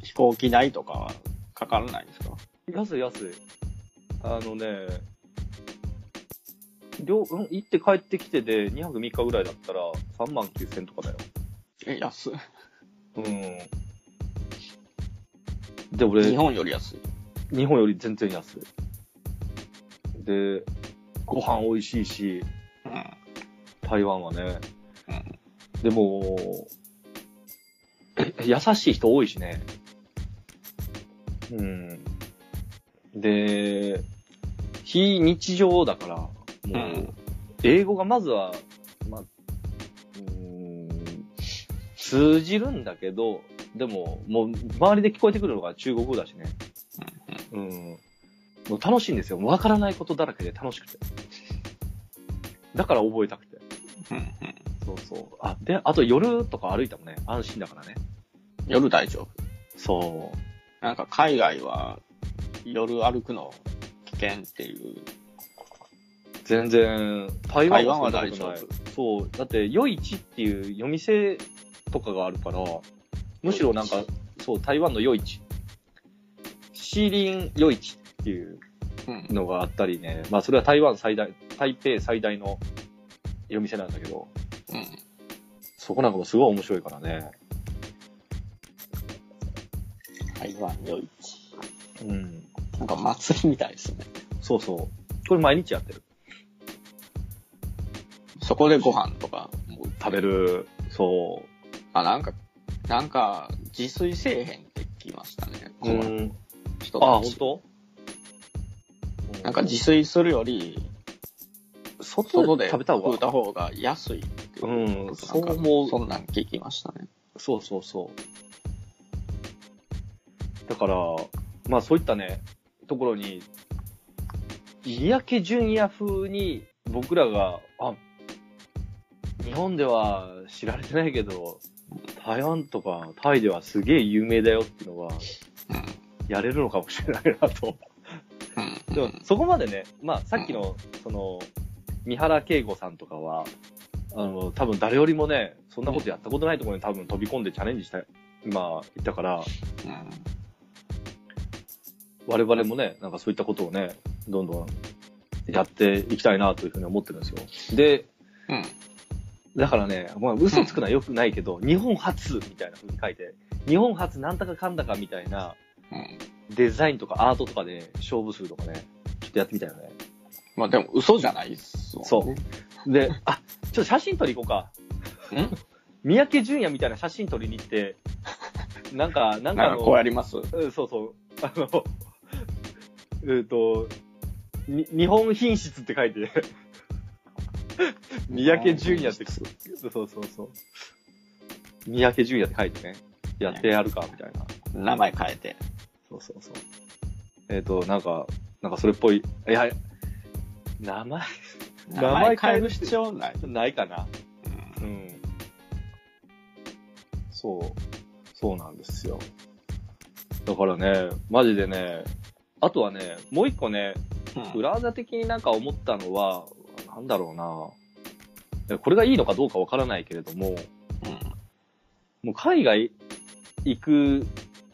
飛行機代とかはかからないんですか？安い安い。あのね、両、うん、行って帰ってきてで2泊3日ぐらいだったら3万9000とかだよ。え、安い。うん。で、俺、日本より安い。日本より全然安い。で、ご飯美味しいし、うん。台湾はね。うん。でも、優しい人多いしね。うん。で、非日常だから、もう、うん英語がまずは、まあ、うーん、通じるんだけど、でも、もう、周りで聞こえてくるのが中国語だしね。うん。もう楽しいんですよ。わからないことだらけで楽しくて。だから覚えたくて。そうそう。あ、で、あと夜とか歩いたもね、安心だからね。夜大丈夫？そう。なんか海外は夜歩くの危険っていう。全然、台湾は大丈そう。だって、夜市っていう夜店とかがあるから、むしろなんか、そう、台湾の夜市。シーリン夜市っていううん。のがあったりね。まあ、それは台湾最大、台北最大の夜店なんだけど、うん。そこなんかもすごい面白いからね。台湾夜市。うん。なんか祭りみたいですね。そうそう。これ毎日やってる。そこでご飯とかも食べる。そう。あ、なんか、なんか、自炊せえへんって聞きましたね。このん。人あ、たち。本当？なんか自炊するより、外外でで食べた方が安いっていううんそう思うそんなん聞きましたね。そうそうそう。だから、まあそういったね、ところに、三宅淳也風に僕らが、あ、日本では知られてないけど、台湾とかタイではすげえ有名だよっていうのが、やれるのかもしれないなと。うん。でも、そこまでね、まあ、さっきの、その、三原慶吾さんとかは、あの、多分誰よりもね、そんなことやったことないところに多分飛び込んでチャレンジした、今言ったから、うん。我々もね、なんかそういったことをね、どんどんやっていきたいなというふうに思ってるんですよ。で、うん。だからね、まあ、嘘つくのはよくないけど、日本初みたいな風に書いて、日本初なんだかかんだかみたいなうん。デザインとかアートとかで勝負するとかね、ちょっとやってみたいよね。まあでも嘘じゃないっすもんね。そう。で、あ、ちょっと写真撮り行こうか。ん？*laughs* 三宅淳也みたいな写真撮りに行って、なんか、なんかの、こうやります？うんそうそう。あの、*laughs* えっと、に日本品質って書いて、三宅淳也って、そうそうそう。三宅淳也って書いてね、やってやるか、みたいな。名前変えて。そうそうそう。えっ、と、なんか、なんかそれっぽい。いや、名前、名前変える変える必要ない。ないかな。うんうん。そう。そうなんですよ。だからね、マジでね、あとはね、もう一個ね、うん裏技的になんか思ったのは、なんだろうな。これがいいのかどうかわからないけれども、もう海外行く、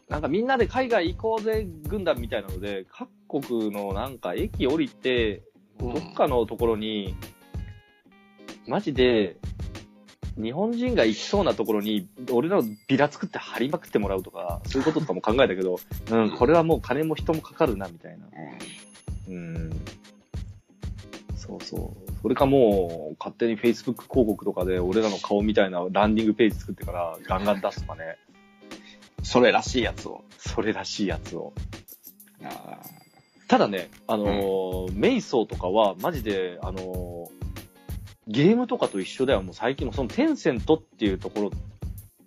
なんかみんなで海外行こうぜ軍団みたいなので、各国のなんか駅降りて、うんどっかのところに、マジで、日本人が行きそうなところに、俺らのビラ作って貼りまくってもらうとか、そういうこととかも考えたけど、うん、これはもう金も人もかかるな、みたいな。うん。そうそう。それかもう、勝手に Facebook 広告とかで俺らの顔みたいなランディングページ作ってからガンガン出すとかね。それらしいやつを。それらしいやつを。あただね、あのーメイソーとかは、マジで、あのーゲームとかと一緒ではもう最近もそのテンセントっていうところ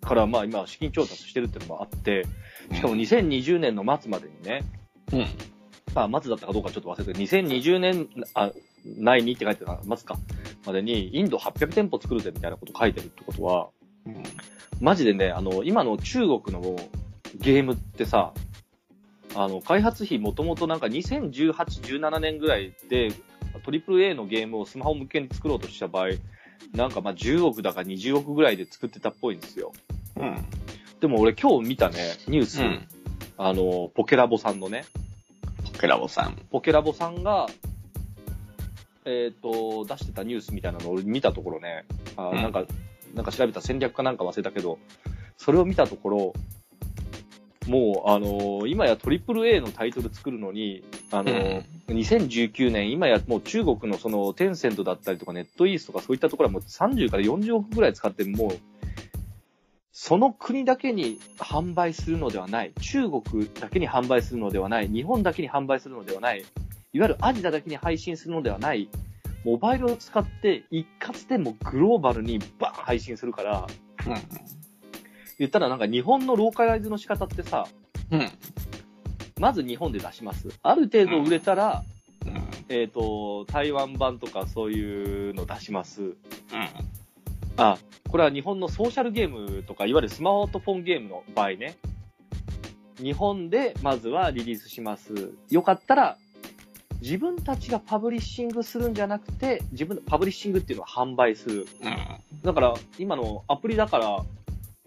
から、まあ今資金調達してるっていうのもあって、しかも2020年の末までにね、うん。まあ末だったかどうかちょっと忘れてる2020年、あ、内にって書いてたな、末か？までに、インド800店舗作るぜみたいなこと書いてるってことは、うん。マジでね、あの、今の中国のゲームってさ、あの、開発費もともとなんか2018、17年ぐらいで、トリプル A のゲームをスマホ向けに作ろうとした場合、なんかまあ10億だか20億ぐらいで作ってたっぽいんですよ。うん。でも俺今日見たね、ニュース、うん。あの、ポケラボさんのね、ケラボさん。ポケラボさんが、えっ、と、出してたニュースみたいなのを俺見たところね、あうん。なんか、なんか調べた戦略かなんか忘れたけど、それを見たところ、もう、あのー今やトリプル A のタイトル作るのに、あのー2019年、今やもう中国のそのテンセントだったりとかネットイースとかそういったところはもう30から40億ぐらい使ってもう、その国だけに販売するのではない、中国だけに販売するのではない、日本だけに販売するのではない、いわゆるアジアだけに配信するのではない、モバイルを使って一括でもグローバルにバーン配信するから、うん。言ったらなんか日本のローカライズの仕方ってさ、うん。まず日本で出します。ある程度売れたら、うん。えっ、と、台湾版とかそういうの出します。うん。あ、これは日本のソーシャルゲームとか、いわゆるスマートフォンゲームの場合ね。日本でまずはリリースします。よかったら、自分たちがパブリッシングするんじゃなくて、自分、パブリッシングっていうのは販売する。うん。だから、今のアプリだから、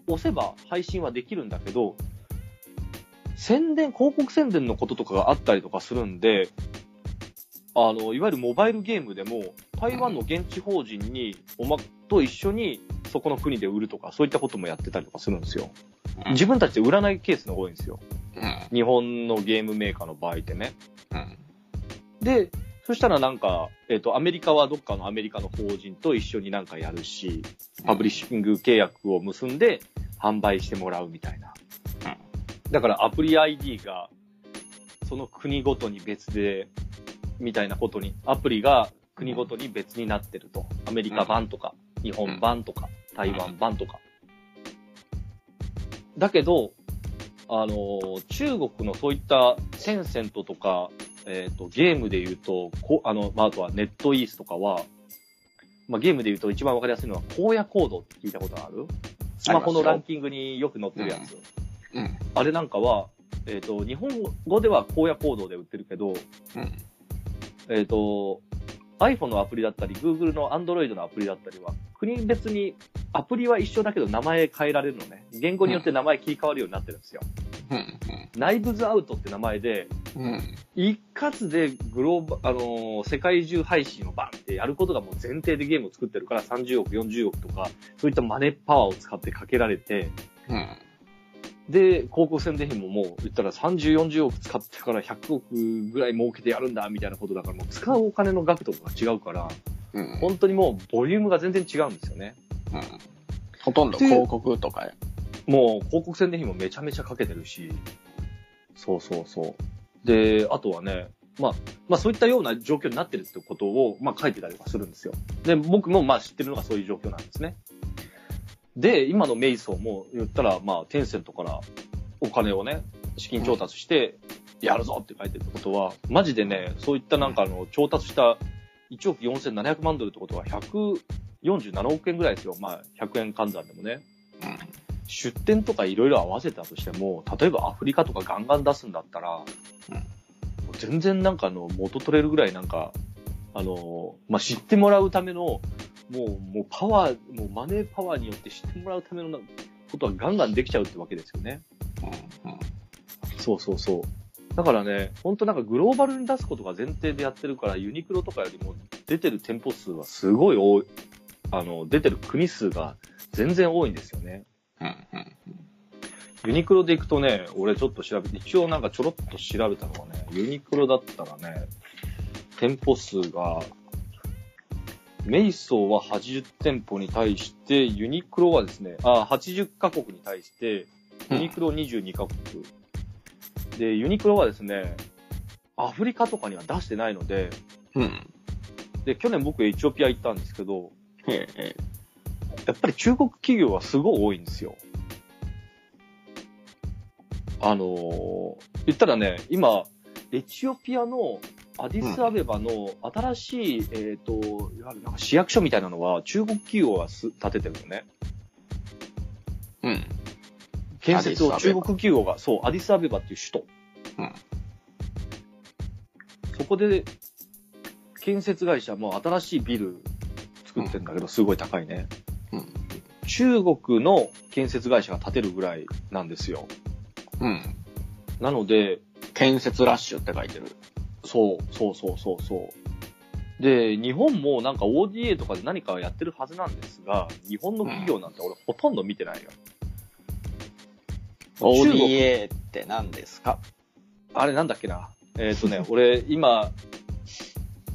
押せば配信はできるんだけど、宣伝、広告宣伝のこととかがあったりとかするんで、あの、いわゆるモバイルゲームでも、台湾の現地法人に、おま、と一緒に、そこの国で売るとか、そういったこともやってたりとかするんですよ。自分たちで売らないケースが多いんですよ。うん。日本のゲームメーカーの場合ってね。うん。で、そしたらなんか、えっ、と、アメリカはどっかのアメリカの法人と一緒になんかやるし、パブリッシング契約を結んで販売してもらうみたいな。だからアプリ ID がその国ごとに別で、みたいなことに、アプリが国ごとに別になってると。アメリカ版とか、日本版とか、台湾版とか。だけど、あのー中国のそういったテンセントとか、えっ、と、ゲームで言うと、こあの、まあ、あとはネットイースとかは、まあ、ゲームで言うと一番わかりやすいのは、荒野コードって聞いたことある？スマホのランキングによく載ってるやつ。うん。あれなんかは、えっ、と、日本語では荒野コードで売ってるけど、うん。えっ、と、iPhone のアプリだったり、Google の Android のアプリだったりは、国別にアプリは一緒だけど名前変えられるのね。言語によって名前切り替わるようになってるんですよ。うん。ナイブズアウトって名前で、うん。一括でグローバ、あのー世界中配信をバンってやることがもう前提でゲームを作ってるから30億、40億とか、そういったマネーパワーを使ってかけられて、うん。で、広告宣伝費ももう言ったら30、40億使ってから100億ぐらい儲けてやるんだみたいなことだから、もう使うお金の額とかが違うから、うん。本当にもうボリュームが全然違うんですよね。うん。ほとんど広告とかや。もう広告宣伝費もめちゃめちゃかけてるし、そうそうそう。で、あとはね、まあ、まあそういったような状況になってるってことを、まあ書いてたりとかするんですよ。で、僕もまあ知ってるのがそういう状況なんですね。で、今のメイソーも言ったら、まあテンセントからお金をね、資金調達して、やるぞって書いてるってことは、マジでね、そういったなんかあの、調達した1億4700万ドルってことは147億円ぐらいですよ。まあ100円換算でもね。出店とかいろいろ合わせたとしても、例えばアフリカとかガンガン出すんだったら、うん全然なんかあの、元取れるぐらいなんか、あの、まあ、知ってもらうための、もう、もうパワー、もうマネーパワーによって知ってもらうためのことはガンガンできちゃうってわけですよね。うん。うん。そうそうそう。だからね、ほんとなんかグローバルに出すことが前提でやってるから、ユニクロとかよりも出てる店舗数はすごい多い。あの、出てる国数が全然多いんですよね。うん。うん。ユニクロで行くとね、俺ちょっと調べて、一応なんかちょろっと調べたのはね、ユニクロだったらね、店舗数が、メイソーは80店舗に対して、ユニクロはですね、あ、80カ国に対して、ユニクロ22カ国。で、ユニクロはですね、アフリカとかには出してないので、うん。で、去年僕エチオピア行ったんですけど、へえ。やっぱり中国企業はすごい多いんですよ。あのー言ったらね、今、エチオピアのアディスアベバの新しい、えっ、と、いわゆるなんか市役所みたいなのは中国企業がす建ててるのね。うん。建設を中国企業が、そう、アディスアベバっていう首都。うんそこで、建設会社も新しいビル作ってるんだけど、すごい高いね。うん。中国の建設会社が建てるぐらいなんですよ。うん。なので、建設ラッシュって書いてる。そう、そうそうそうそう。で、日本もなんか ODA とかで何かやってるはずなんですが、日本の企業なんて俺ほとんど見てないよ。中国 ODA って何ですか？あれなんだっけな？えっ、とね、*laughs* 俺今、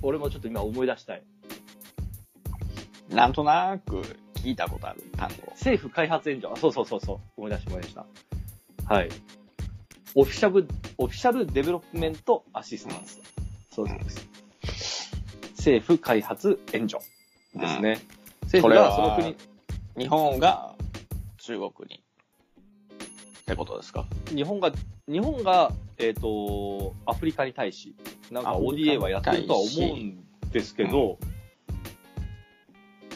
俺もちょっと今思い出したい。なんとなく聞いたことある単語。政府開発援助。あ、そうそうそうそう。思い出した思い出した。はい。 official、official development assistance。そうです。政府開発援助ですね。政府がその国、日本が中国に。ってことですか？日本が、日本が、えっ、と、アフリカに対し、なんか ODA にはやってるとは思うんですけど、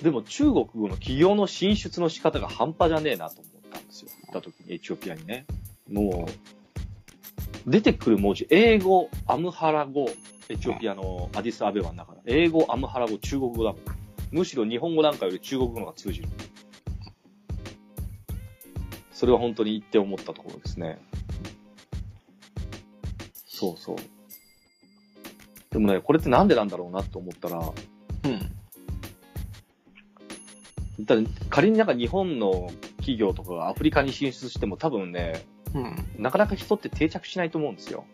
でも中国の企業の進出の仕方が半端じゃねえなと思ったんですよ。行った時にエチオピアにね。もう、出てくる文字、英語、アムハラ語、エチオピアのアディスアベバの中で、英語、アムハラ語、中国語だもん。むしろ日本語なんかより中国語の方が通じる。それは本当に言って思ったところですね。そうそう。でもね、これってなんでなんだろうなと思ったら、うん。だ仮になんか日本の企業とかがアフリカに進出しても多分ね、うん。なかなか人って定着しないと思うんですよ。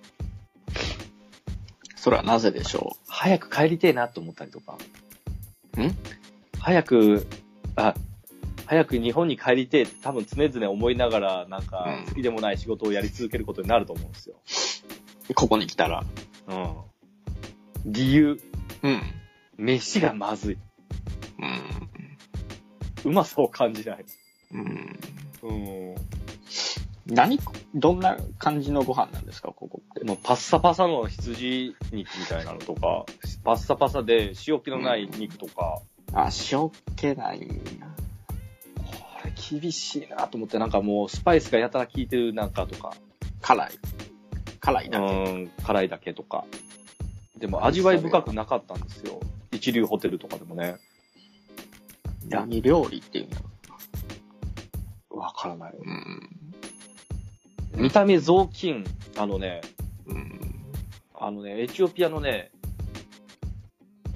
それはなぜでしょ早く帰りてえなと思ったりとか。ん？早く、あ、早く日本に帰りてえって多分常々思いながら、なんかうん好きでもない仕事をやり続けることになると思うんですよ。うここに来たら。うん。理由、うん。飯がまずい。うん。うまさを感じない。うん。うん。何、どんな感じのご飯なんですか、ここって。もうパッサパサの羊肉みたいなのとか、パッサパサで塩気のない肉とか、あ、塩気ないんや。これ厳しいなと思って、なんかもうスパイスがやたら効いてるなんかとか、辛い。辛いうだけ。ん、辛いだけとか。でも味わい深くなかったんですよ。一流ホテルとかでもね。何料理っていうの？わからない。うん。見た目雑巾、あのね、うん。あのね、エチオピアのね、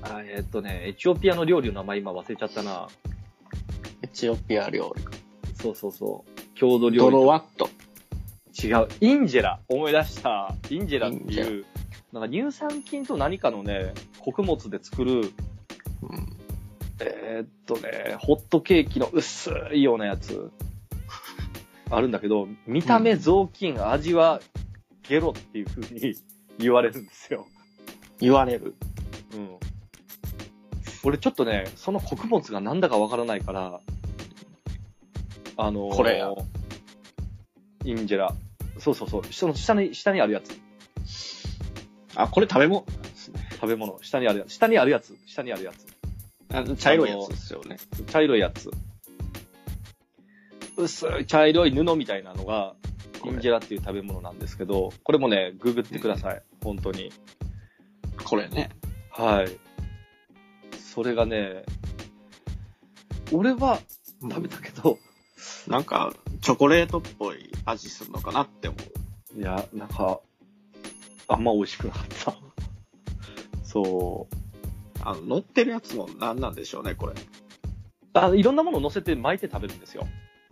あえーっとね、エチオピアの料理の名前今忘れちゃったな。エチオピア料理。そうそうそう。郷土料ドロワット。違う。インジェラ。思い出した。インジェラってインジェいう、なんか乳酸菌と何かのね、穀物で作る、うん。えーっとね、ホットケーキの薄いようなやつ。あるんだけど、見た目雑巾、味はゲロっていう風に *laughs* 言われるんですよ。言われる。うん。俺ちょっとね、その穀物がなんだかわからないから、あのーこれやインジェラ。そうそうそう。その下に、下にあるやつ。あ、これ食べ物。食べ物。下にあるやつ。下にあるやつ。下にあるやつ。あの茶色いやつですよね。茶色いやつ。薄い茶色い布みたいなのが、インジェラっていう食べ物なんですけど、これもね、ググってください。本当に。これね。はい。それがね、俺は食べたけど、なんか、チョコレートっぽい味するのかなって思う。いや、なんか、あんま美味しくなかった。そう。あの、乗ってるやつも何なんでしょうね、これ。あいろんなものを乗せて巻いて食べるんですよ。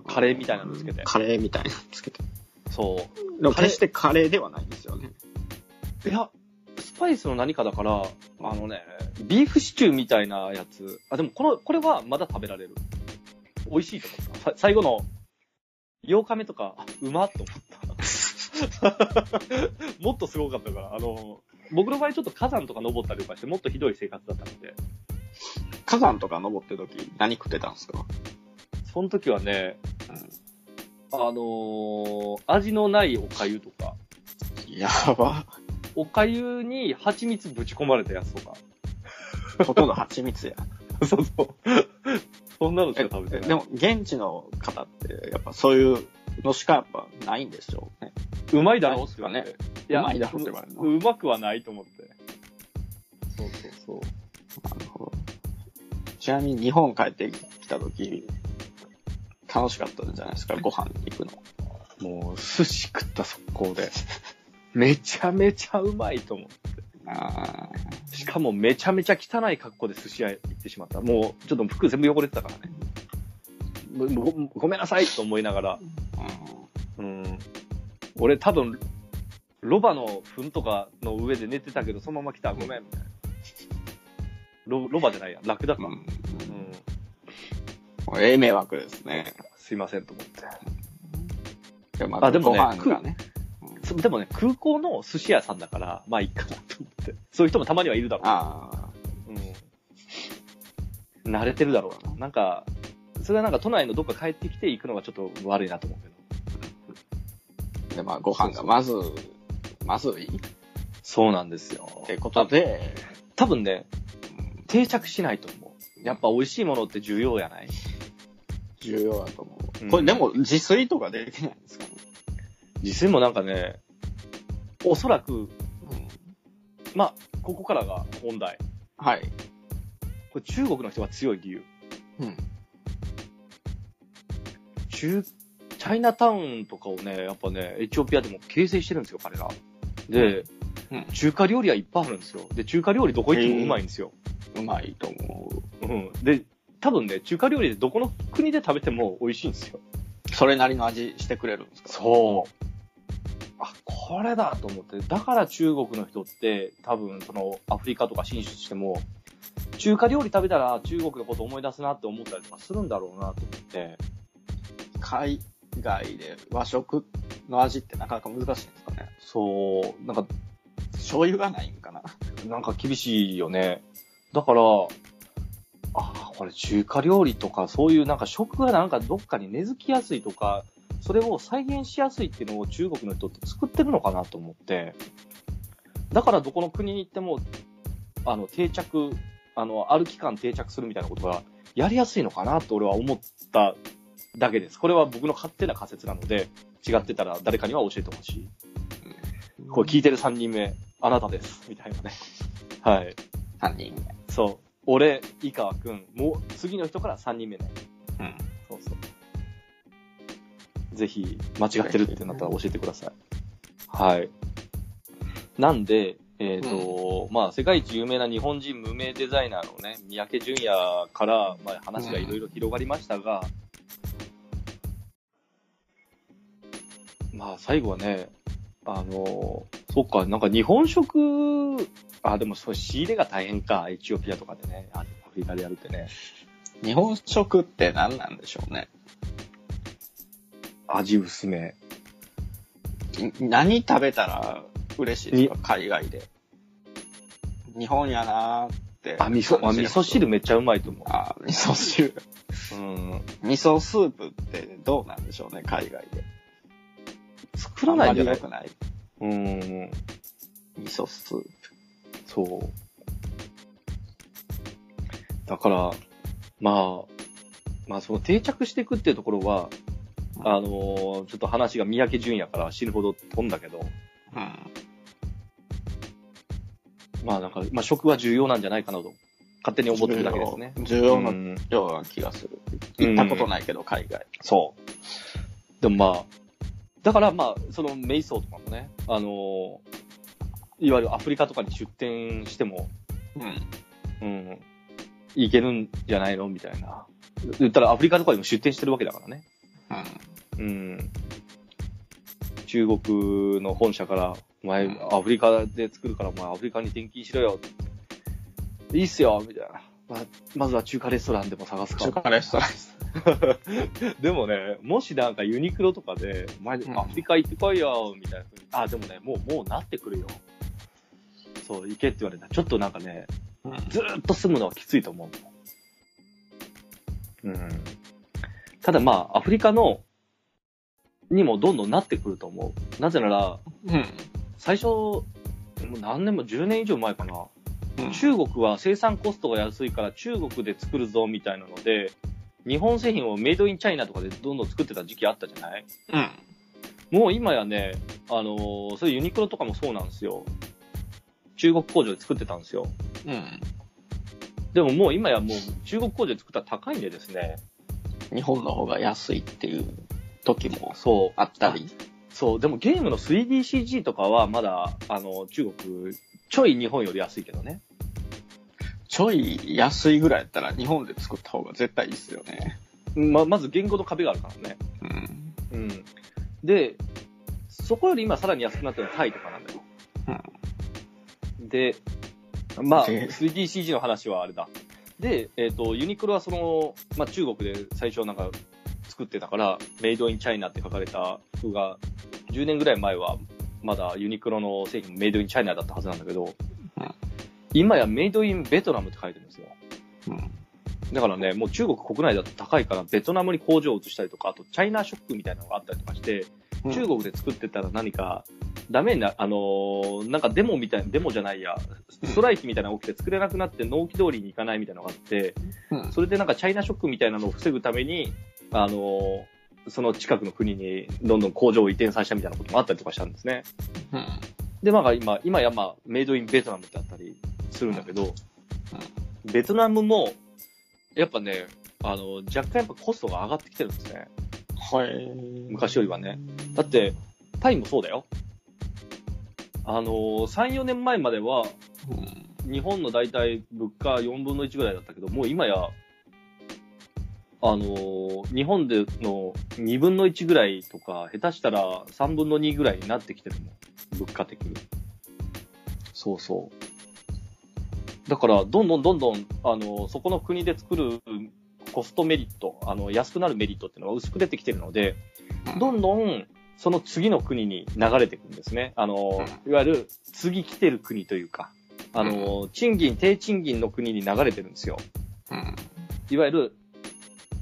カレーみたいなのつけてカレーみたいなのつけて。そでも決してカレーではないんですよね。う。いや、スパイスの何かだから、あのね、ビーフシチューみたいなやつ。あ、でもこの、これはまだ食べられる。美味しいと思った。さ最後の、8日目とか、あうまっと思った。*laughs* もっとすごかったから、あの、僕の場合ちょっと火山とか登ったりとかして、もっとひどい生活だったので、火山とか登ってる時何食ってたんですか？その時はね、あのー味のないお粥とか、やば。お粥に蜂蜜ぶち込まれたやつとか。ほとんど蜂蜜や。*laughs* そうそう。そんなのしか食べてない。でも、現地の方って、やっぱそういうのしかやっぱないんでしょうね。うまいだろうって言われて。いうまいだろうって言われるのううまくはないと思って。そうそうそう。なるほど。ちなみに日本帰ってきた時、楽しかったんじゃないですか、ご飯行くの。もう、寿司食った速攻で。めちゃめちゃうまいと思って。あしかもめちゃめちゃ汚い格好で寿司屋行ってしまった。もう、ちょっと服全部汚れてたからね。ごごごめんなさいと思いながら。ーうんうん。俺多分、ロバの糞とかの上で寝てたけど、そのまま来た。ごめん。みたいな。ロロバじゃないや。ラクダか。ううん。ん。ええ迷惑ですね。すいませんと思って。でもあでもねね。そでもね、空港の寿司屋さんだから、まあいいかなと思って。そういう人もたまにはいるだろう。ああ。うん。慣れてるだろうな。なんか、それはなんか都内のどっか帰ってきて行くのがちょっと悪いなと思うけど。で、まあ、ご飯がまず、まずいっそうなんですよ。てことで、多分ね、うん定着しないと思う。やっぱ美味しいものって重要やない重要だと思う。これでも、自炊とかできないんですか？ね。実際もなんかね、おそらく、まあ、ここからが本題。はい。これ中国の人が強い理由。うん。中、チャイナタウンとかをね、やっぱね、エチオピアでも形成してるんですよ、彼ら。で、うん中華料理はいっぱいあるんですよ。で、中華料理どこ行ってもうまいんですよ。うまいと思うん。で、多分ね、中華料理でどこの国で食べても美味しいんですよ。う。それなりの味してくれるんですか？そう。あ、これだと思って。だから中国の人って、多分そのアフリカとか進出しても、中華料理食べたら中国のこと思い出すなって思ったりとかするんだろうなと思って。海外で和食の味ってなかなか難しいんですかね。そう、なんか、醤油がないんかな。なんか厳しいよね。だから、ああ、これ中華料理とかそういうなんか食がなんかどっかに根付きやすいとか、それを再現しやすいっていうのを中国の人って作ってるのかなと思って。だからどこの国に行っても、あの、定着、あの、ある期間定着するみたいなことがやりやすいのかなと俺は思っただけです。これは僕の勝手な仮説なので、違ってたら誰かには教えてほしい。これ聞いてる3人目、あなたです。みたいなね。はい。3人そう。俺、井川くん、もう次の人から3人目ね。目。うん。そうそう。ぜひ、間違ってるってなったら教えてください。はい。なんで、えっ、と、まあ、世界一有名な日本人無名デザイナーのね、三宅淳也から、まあ、話がいろいろ広がりましたが、まあ、最後はね、あの、そっか、なんか日本食、あ、でもそう、仕入れが大変か、エチオピアとかでね、あアフリカでやるってね、日本食って何なんでしょうね？味薄め。ん何食べたら嬉しいですか？海外で。日本やなーって。あ、味噌、あ、味噌汁めっちゃうまいと思あ、味噌汁。う。うん。味噌スープってどうなんでしょうね、海外で。作らないんじゃない？うん。味噌スープ。そう。だから、まあ、まあその定着していくっていうところは、あのーちょっと話が三宅淳也から死ぬほど飛んだけど、うん。まあなんか、まあ食は重要なんじゃないかなと、勝手に思ってるだけですね。重要なうんような気がする。行ったことないけど、海外。そう。でもまあ、だからまあ、そのメイソーとかもね、あのーいわゆるアフリカとかに出店しても、うん。うん、いけるんじゃないのみたいな。言ったらアフリカとかにも出店してるわけだからね。うん。中国の本社から、お前、うんアフリカで作るから、お前、アフリカに転勤しろよ。いいっすよみたいな。まあ、まずは中華レストランでも探すか。中華レストランです。*laughs* でもね、もしなんかユニクロとかで、お前、うんアフリカ行ってこいよみたいな風に。あ、でもね、もう、もうなってくるよ。そう、行けって言われたら、ちょっとなんかね、ずーっと住むのはきついと思う。うん。ただまあ、アフリカの、にもどんどんなってくると思う。なぜなら、うん。最初、もう何年も10年以上前かな。うん。中国は生産コストが安いから中国で作るぞみたいなので、日本製品をメイドインチャイナとかでどんどん作ってた時期あったじゃない？うん。もう今やね、あのーそういうユニクロとかもそうなんですよ。中国工場で作ってたんですよ。うん。でももう今やもう中国工場で作ったら高いんでですね。日本の方が安いっていう時もそう。あったり。そう、でもゲームの 3DCG とかはまだ、あの、中国、ちょい日本より安いけどね。ちょい安いぐらいやったら日本で作った方が絶対いいっすよね。ま、まず言語の壁があるからね。うん。うん。で、そこより今さらに安くなってるのはタイとかなんだよ。で、まあ、で 3DCG の話はあれだ。で、えっ、と、ユニクロはその、まあ中国で最初なんか作ってたから、メイドインチャイナって書かれた服が、10年ぐらい前はまだユニクロの製品もメイドインチャイナだったはずなんだけど、うん今やメイドインベトナムって書いてるんですよ。うん。だからね、もう中国国内だと高いから、ベトナムに工場を移したりとか、あとチャイナショックみたいなのがあったりとかして、うん中国で作ってたら何か、ダメにな、あのーなんかデモみたいな、デモじゃないや、ストライキみたいなのが起きて作れなくなって納期通りにいかないみたいなのがあって、うん。それでなんかチャイナショックみたいなのを防ぐために、あのーその近くの国にどんどん工場を移転させたみたいなこともあったりとかしたんですね。うん。で、まあ今、今やまあ、メイドインベトナムってあったりするんだけど、ベトナムも、やっぱね、あの、若干やっぱコストが上がってきてるんですね。はい。昔よりはね。だって、タイもそうだよ。あの、3、4年前までは、うん。日本の大体物価4分の1ぐらいだったけど、もう今や、あの、日本での2分の1ぐらいとか、下手したら3分の2ぐらいになってきてるもん。物価的に。そうそう。だから、どんどんどんどん、あの、そこの国で作るコストメリット、あの、安くなるメリットっていうのが薄く出てきてるので、どんどん、その次の国に流れていくんですね。あの、いわゆる次来てる国というか、あの、賃金、低賃金の国に流れてるんですよ。うん。いわゆる、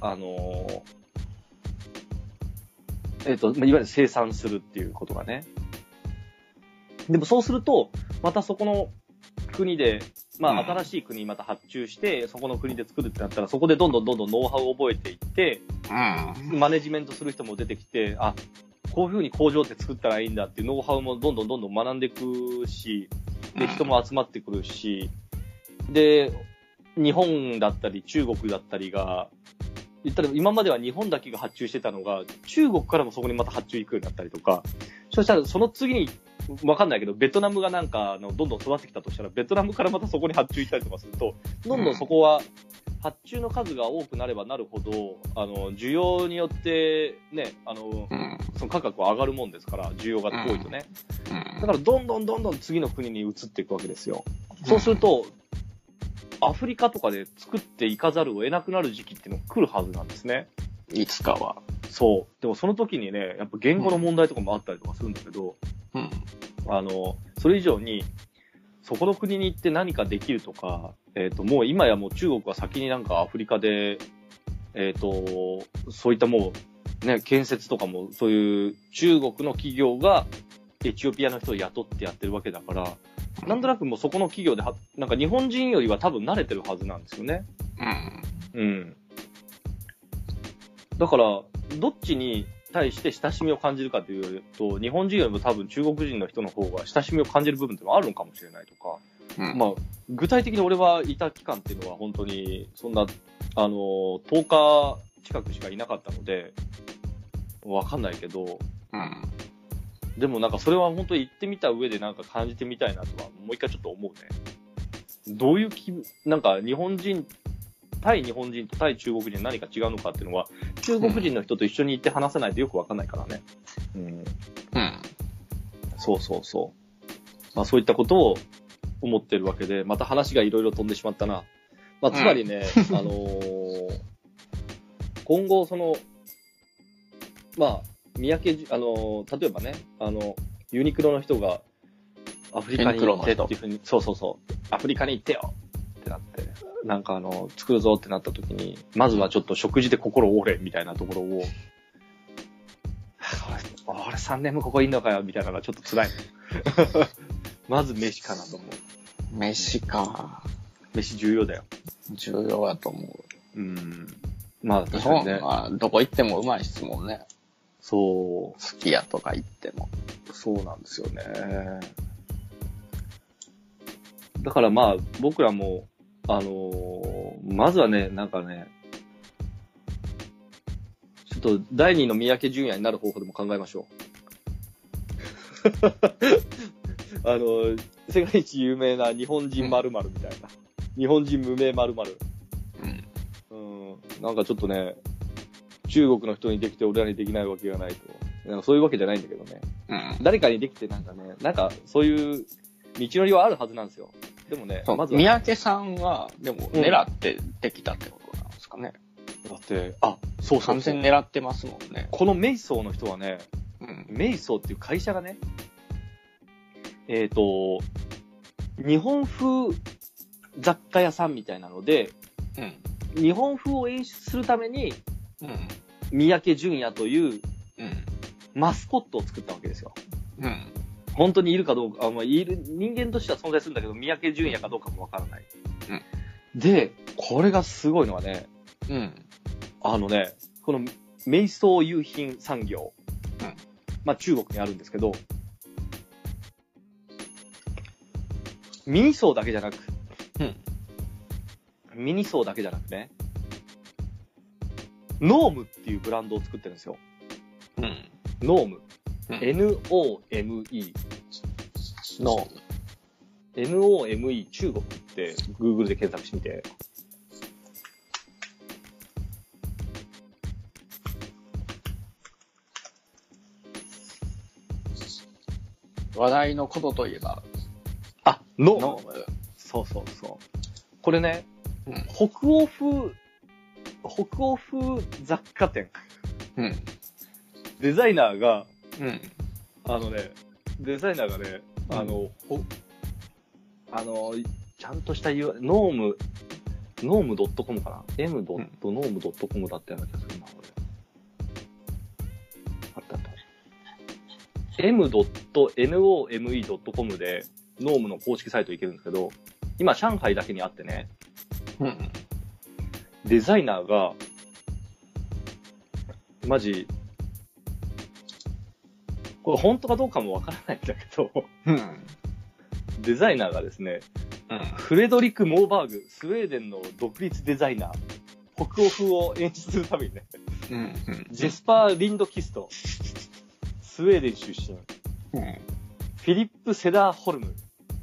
あの、えっ、と、まあいわゆる生産するっていうことがね。でもそうすると、またそこの国で、まあうん新しい国にまた発注して、そこの国で作るってなったら、そこでどんどんどんどんノウハウを覚えていって、うん。マネジメントする人も出てきて、あ、こういう風に工場って作ったらいいんだっていうノウハウもどんどんどんどん学んでいくし、で、人も集まってくるし、で、日本だったり中国だったりが、言ったら今までは日本だけが発注してたのが、中国からもそこにまた発注行くようになったりとか、そしたらその次に、わかんないけど、ベトナムがなんかあのどんどん育ってきたとしたら、ベトナムからまたそこに発注行ったりとかすると、どんどんそこは、発注の数が多くなればなるほど、あの、需要によって、ね、あの、うん。その価格は上がるもんですから、需要が多いとね。うんだから、どんどんどんどん次の国に移っていくわけですよ。そうすると、アフリカとかで作っていかざるを得なくなる時期っていうのが来るはずなんですね。いつかは。そう。でもその時にね、やっぱ言語の問題とかもあったりとかするんだけど、うん。あの、それ以上に、そこの国に行って何かできるとか、えっ、と、もう今やもう中国は先になんかアフリカで、えっ、と、そういったもう、ね、建設とかも、そういう中国の企業がエチオピアの人を雇ってやってるわけだから、なんとなくもうそこの企業では、なんか日本人よりは多分慣れてるはずなんですよね。うん。うん。だから、どっちに対して親しみを感じるかというと、日本人よりも多分中国人の人の方が親しみを感じる部分ってはあるのかもしれないとか、うん。まあ、具体的に俺はいた期間っていうのは本当に、そんな、あの、10日近くしかいなかったので、わかんないけど、うん。でもなんかそれは本当に行ってみた上でなんか感じてみたいなとは、もう一回ちょっと思うね。どういう気分、なんか日本人、対日本人と対中国人何か違うのかっていうのは、中国人の人と一緒に行って話さないとよくわかんないからね。うん。うん。そうそうそう。まあそういったことを思ってるわけで、また話がいろいろ飛んでしまったな。まあつまりね、*laughs* あのー今後その、まあ、三宅じ、あのー例えばね、あの、ユニクロの人がアフリカに行ってっていうふうに、そうそうそう、アフリカに行ってよってなって、なんかあの、作るぞってなった時に、まずはちょっと食事で心折れみたいなところを、は *laughs* あ俺、俺3年もここいんのかよみたいなのがちょっと辛い。*laughs* まず飯かなと思う。飯か。飯重要だよ。重要だと思う。うん。まあ日確かにね。本はどこ行ってもうまいっすもんね。そう。すき家とか行っても。そうなんですよね。だからまあ、僕らも、あのーまずはね、なんかね、ちょっと第二の三宅淳也になる方法でも考えましょ *laughs* あの、世界一有名な日本人〇〇みたいな。日本人無名〇〇。うん。うん。なんかちょっとね、中国の人にできて俺らにできないわけがないと。なんかそういうわけじゃないんだけどね。うん。誰かにできてなんかね、なんかそういう道のりはあるはずなんですよ。でもね、まずは三宅さんは、でも狙ってできたってことなんですかね。だって、あ、そうそう完全に狙ってますもんね。このメイソーの人はね、うん。メイソーっていう会社がね、えっ、と、日本風雑貨屋さんみたいなので、うん。日本風を演出するために、うん。三宅淳也といううん。マスコットを作ったわけですよ。うん。本当にいるかどうか、あまあ、いる、人間としては存在するんだけど、三宅淳也かどうかもわからない。で、これがすごいのはね、うん。あのね、この、瞑想優品産業。うんまあ中国にあるんですけど、ミニソーだけじゃなく、うん。ミニソーだけじゃなくね、ノームっていうブランドを作ってるんですよ。うん。ノーム。うん N-O-M-E。の、N-O-M-E 中国って Google で検索してみて。話題のことといえば、あ、ノーム。の、そうそうそう。これね、うん北欧風、北欧風雑貨店。うん。デザイナーが、うん。あのね、デザイナーがね、うんあの、ほあの、ちゃんとした UI、ノーム、ノーム .com かな ?m.nome.com だったような気がするな、これ。あったあった。m.nome.com で、ノームの公式サイト行けるんですけど、今、上海だけにあってね、うん。デザイナーが、マジ、これ本当かどうかもわからないんだけど、うん。デザイナーがですね、うん。フレドリック・モーバーグ、スウェーデンの独立デザイナー、北欧風を演出するためにね、うん。ジェスパー・リンドキスト、スウェーデン出身、うん。フィリップ・セダーホルム、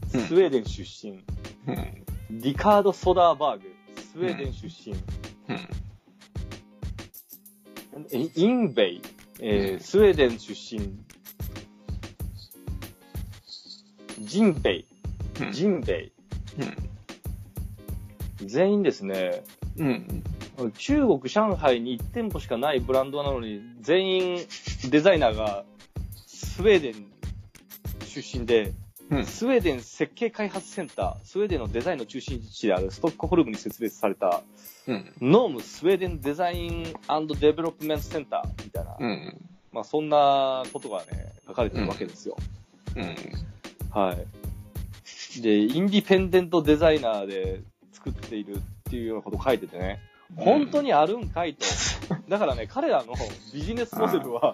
スウェーデン出身、うん。リカード・ソダーバーグ、スウェーデン出身、うん。イインベイ、えーうんスウェーデン出身、ジンベイ、ジンベイ、全員ですね、うん。中国、上海に1店舗しかないブランドなのに、全員デザイナーがスウェーデン出身で、うん。スウェーデン設計開発センター、スウェーデンのデザインの中心地であるストックホルムに設立された、うん。ノームスウェーデンデザインデベロップメントセンターみたいな、うん。まあそんなことがね、書かれてるわけですよ。うん。はい。で、インディペンデントデザイナーで作っているっていうようなこと書いててね、本当にあるんかいと。だからね、彼らのビジネスモデルは、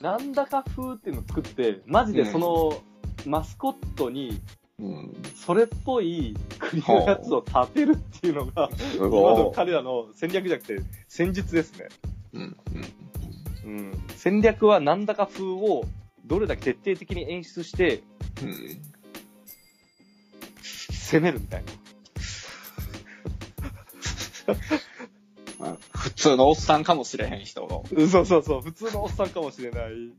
なんだか風っていうのを作って、マジでその、マスコットに、うん。それっぽい国のやつを立てるっていうのが、す今のご彼らの戦略じゃなくて、戦術ですね。い。うん。うん。戦略はなんだか風を、どれだけ徹底的に演出して、うん。攻めるみたいな。*laughs* 普通のおっさんかもしれへん人が。うんそうそうそう、普通のおっさんかもしれない。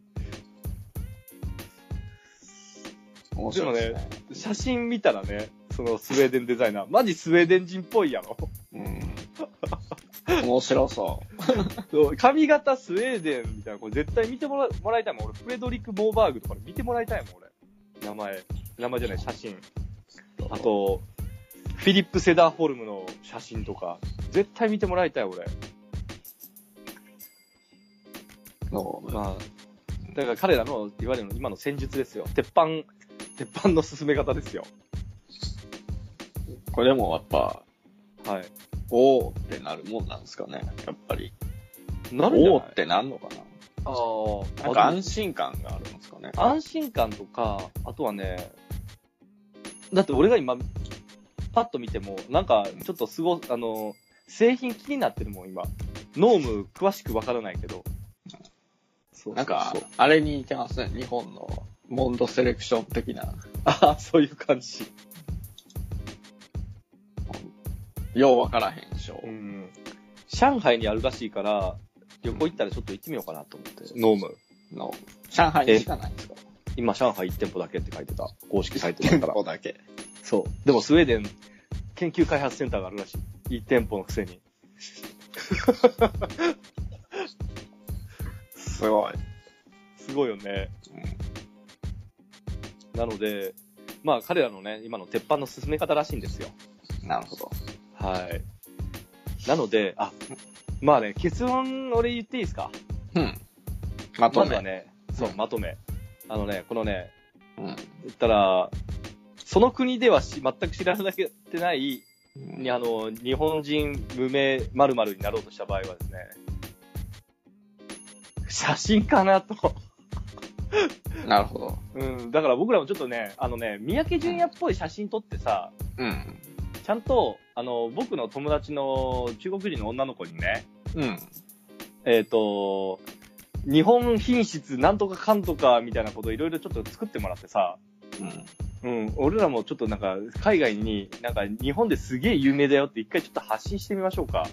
面白いですね。写真見たらね、そのスウェーデンデザイナー、マジスウェーデン人っぽいやろ。うん。面白そそう髪型スウェーデンみたいな、これ絶対見てもらもらいたいもん。俺、フレドリック・モーバーグとか見てもらいたいもん、俺。名前。名前じゃない、写真。う。あ、と、フィリップ・セダーホルムの写真とか、絶対見てもらいたい、俺。そうまあ、だから彼らの、いわゆる今の戦術ですよ。鉄板、鉄板の進め方ですよ。これでもやっぱ、はい。おーってなるもんなんですかね。やっぱり。なるんじゃない？おーってなんのかああ、ななんか安心感があるんですかね。安心感とか、あとはね、だって俺が今、パッと見ても、なんか、ちょっとすご、あの、製品気になってるもん、今。ノーム詳しくわからないけど。そうそうそうなんか、あれに似てますね。日本のモンドセレクション的な。ああ、そういう感じ。ようわからへんでしょ。うん。上海にあるらしいから、旅行行ったらちょっと行ってみようかなと思って。ノーム。の、上海にしかないんですか？今、上海1店舗だけって書いてた。公式サイトだ店から。舗だけ。そう。でもスウェーデン、研究開発センターがあるらしい。1店舗のくせに。すごい。すごいよね。なので、まあ彼らのね、今の鉄板の進め方らしいんですよ。なるほど。はい。なので、あ、まあね、結論俺言っていいですか？うん。まとめ。まずはね、そうう、んまとめ。あのね、このね、うん。言ったら、その国ではし全く知られてない、にあの、日本人無名〇〇になろうとした場合はですね、写真かなと。なるほど。うん、だから僕らもちょっとね、あのね、三宅淳也っぽい写真撮ってさ、うん。ちゃんと、あの、僕の友達の中国人の女の子にね、うん。えっ、と、日本品質なんとかかんとかみたいなことをいろいろちょっと作ってもらってさ、うん。うん、俺らもちょっとなんか、海外に、なんか日本ですげえ有名だよって一回ちょっと発信してみましょうか。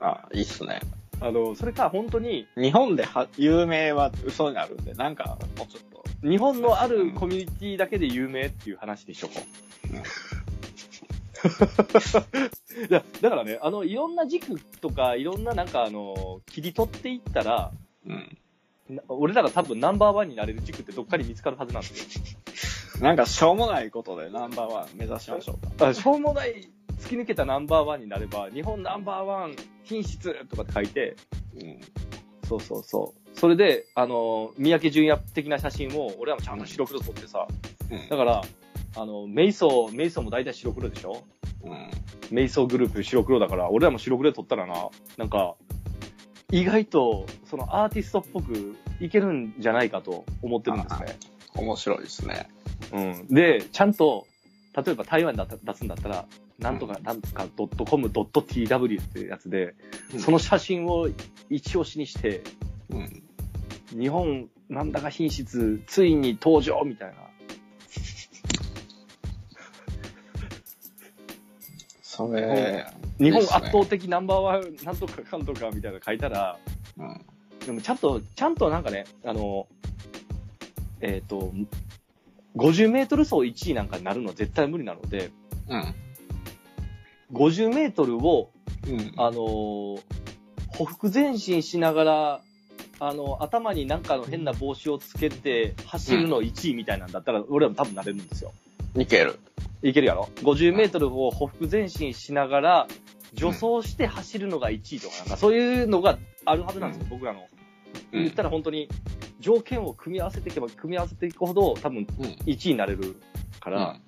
あ、いいっすね。あの、それか本当に、日本では有名は嘘になるんで、なんか、もうちょっと。日本のあるコミュニティだけで有名っていう話にしとこう。*laughs* *laughs* いや、だからね、あの、いろんな軸とか、いろんななんかあの、切り取っていったら、うん。な俺らが多分ナンバーワンになれる軸ってどっかに見つかるはずなんですよ。なんか、しょうもないことでナンバーワン目指しましょうか。あしょうもない、突き抜けたナンバーワンになれば、日本ナンバーワン品質とかって書いて、うん。そうそうそう。それで、あの、三宅淳也的な写真を、俺らもちゃんと白黒撮ってさ、うんだから、あの、メイソー、メイソーも大体白黒でしょ？うん。メイソーグループ白黒だから、俺らも白黒で撮ったらな、なんか、意外と、そのアーティストっぽくいけるんじゃないかと思ってるんですね。面白いですね。うん。で、ちゃんと、例えば台湾で出すんだったら、なんとか、うんなんとか、ドットコム、ドット TW っていうやつで、うんその写真を一押しにして、うん。日本なんだか品質、ついに登場みたいな。それ、日本圧倒的ナンバーワン、なんとかかんとかみたいなの書いたら、うん。でもちゃんと、ちゃんとなんかね、あの、えっ、と、50メートル走1位なんかになるのは絶対無理なので、うん。50メートルを、うん。あのー歩幅前進しながら、あの、頭になんかの変な帽子をつけて走るの1位みたいなんだったら、俺らも多分なれるんですよ。いける。いけるやろ ?50 メートルを歩幅前進しながら、助走して走るのが1位とか、なんかそういうのがあるはずなんですよ、僕らの。うん言ったら本当に、条件を組み合わせていけば、組み合わせていくほど、多分うん。1位になれるから、うん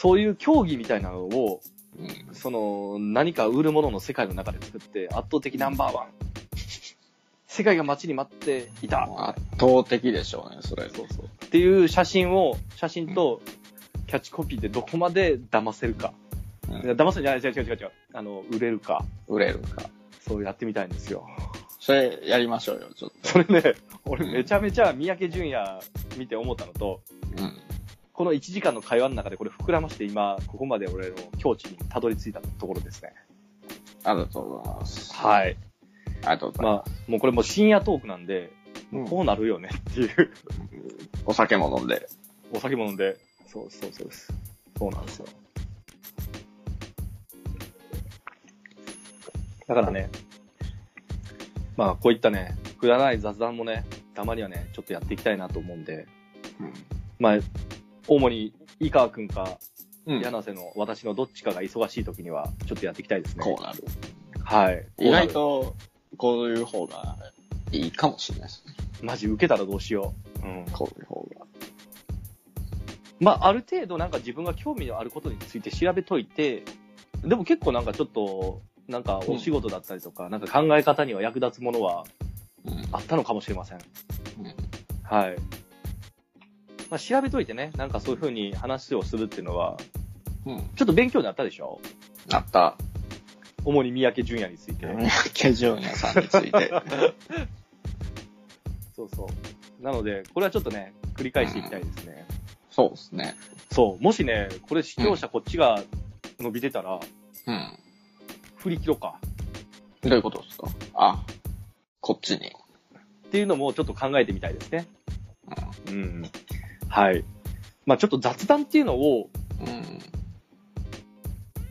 そういう競技みたいなのを、うん。その、何か売るものの世界の中で作って、圧倒的ナンバーワン。世界が待ちに待っていた。圧倒的でしょうね、それ。そうそう。っていう写真を、写真とキャッチコピーでどこまで騙せるか。うん騙せんじゃない、違う違う違う違う。あの、売れるか。売れるか。そうやってみたいんですよ。それ、やりましょうよ、ちょっと。それね、俺めちゃめちゃ三宅淳也見て思ったのと、うん。この1時間の会話の中でこれ膨らまして今、ここまで俺の境地にたどり着いたところですね。ありがとうございます。はい。ありがとうございままあ、もうこれもう深夜トークなんで、うんこうなるよねっていう、す。お酒も飲んで。お酒も飲んで、そうそうそうです。そうなんですよ。だからね、まあこういったね、くだらない雑談もね、たまにはね、ちょっとやっていきたいなと思うんで、うん。まあ、主に井川くんか、うん。柳瀬の私のどっちかが忙しい時には、ちょっとやっていきたいですね。こうなる。はい。意外と、こういう方がいいかもしれないですね。マジ受けたらどうしよう。うん。こういう方が。まあ、ある程度なんか自分が興味のあることについて調べといて、でも結構なんかちょっと、なんかお仕事だったりとか、なんか考え方には役立つものはうん。あったのかもしれません。うんはい。まあ、調べといてね、なんかそういう風に話をするっていうのは、うん。ちょっと勉強になったでしょ？あった。主に三宅淳也について。三宅淳也さんについて。*laughs* そうそう。なので、これはちょっとね、繰り返していきたいですね。そうですね。そう。もしね、これ視聴者こっちが伸びてたら、うん。振り切ろうか。どういうことですか？あ、こっちに。っていうのもちょっと考えてみたいですね。うん。はい。まあちょっと雑談っていうのを、うん。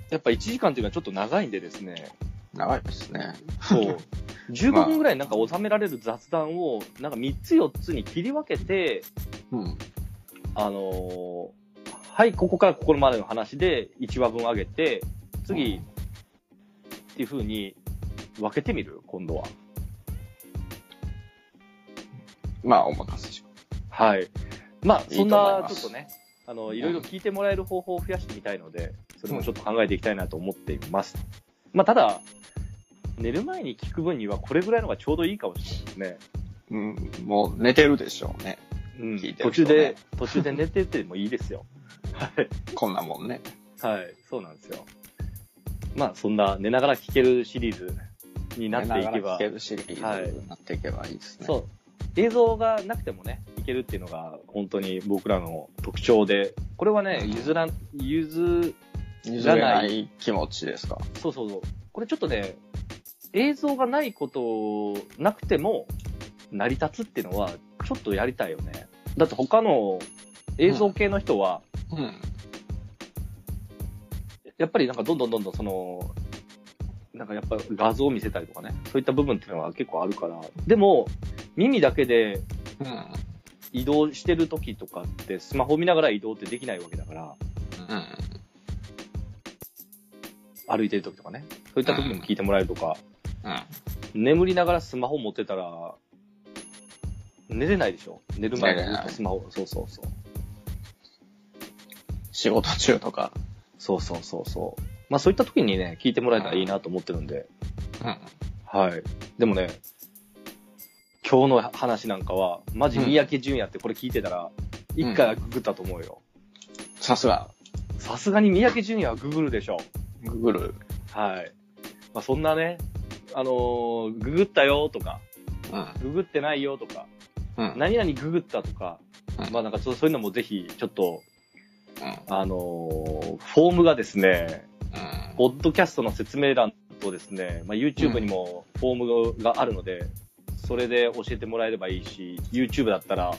うん。やっぱ1時間っていうのはちょっと長いんでですね、長いですね。そう。*laughs* 15分ぐらいなんか収められる雑談を、なんか3つ4つに切り分けて、うん。あのーはい、ここからここまでの話で1話分上げて、次、っていう風に分けてみる？今度は。まあ、お任せします。はい。まあ、いいそんな、ちょっとね、あの、いろいろ聞いてもらえる方法を増やしてみたいので、それもちょっと考えていきたいなと思っています。まあ、ただ、寝る前に聞く分にはこれぐらいのがちょうどいいかもしれないですね。うん、もう寝てるでしょうね。うん聞いて途中で、途中で寝ててもいいですよ。はい。こんなもんね。はい、そうなんですよ。まあ、そんな寝ながら聞けるシリーズになっていけ寝ながらば聞、けるシリーズになっていけばいいですね。そう、映像がなくてもね、いけるっていうのが本当に僕らの特徴で、これはね、うん譲らん、譲、譲れない気持ちですか？そうそうそう。これちょっとね、映像がないことなくても成り立つっていうのは、ちょっとやりたいよね。だって他の映像系の人は、うん。やっぱりなんかどんどんどんどんその、なんかやっぱ画像を見せたりとかね、そういった部分っていうのは結構あるから、でも、耳だけでうん。移動してる時とかって、スマホ見ながら移動ってできないわけだから、うん。歩いてる時とかね、そういった時にも聞いてもらえるとか、うん。眠りながらスマホ持ってたら、寝れないでしょ？寝る前にずっとスマホ、そうそうそう。仕事中とか。そうそうそうそう。まあそういった時にね、聞いてもらえたらいいなと思ってるんで、うん。はい。でもね、今日の話なんかは、マジ三宅淳也ってこれ聞いてたら、一回はググったと思うよ。さすが、さすがに三宅淳也はググるでしょ。ググル。はい。まあそんなね、あのーググったよとか、うん。ググってないよとか、うん。何々ググったとか、うんまあなんかそうそういうのもぜひ、ちょっと、うん。あのーフォームがですね、うん。ポッドキャストの説明欄とですね、まあ、YouTube にもフォームがあるので、それで教えてもらえればいいし、YouTube だったら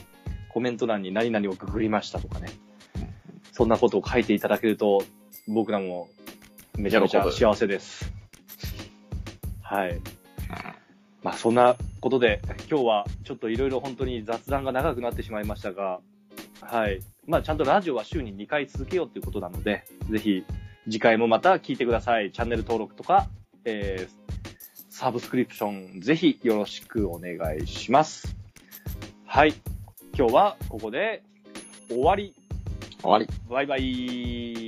コメント欄に何々をググりましたとかね、そんなことを書いていただけると、僕らもめちゃめちゃ幸せです。はい。まあそんなことで、今日はちょっといろいろ本当に雑談が長くなってしまいましたが、はい。まあちゃんとラジオは週に2回続けようということなので、ぜひ次回もまた聞いてください。チャンネル登録とか、えー、サブスクリプションぜひよろしくお願いします。はい。今日はここで終わり。終わり。バイバイ。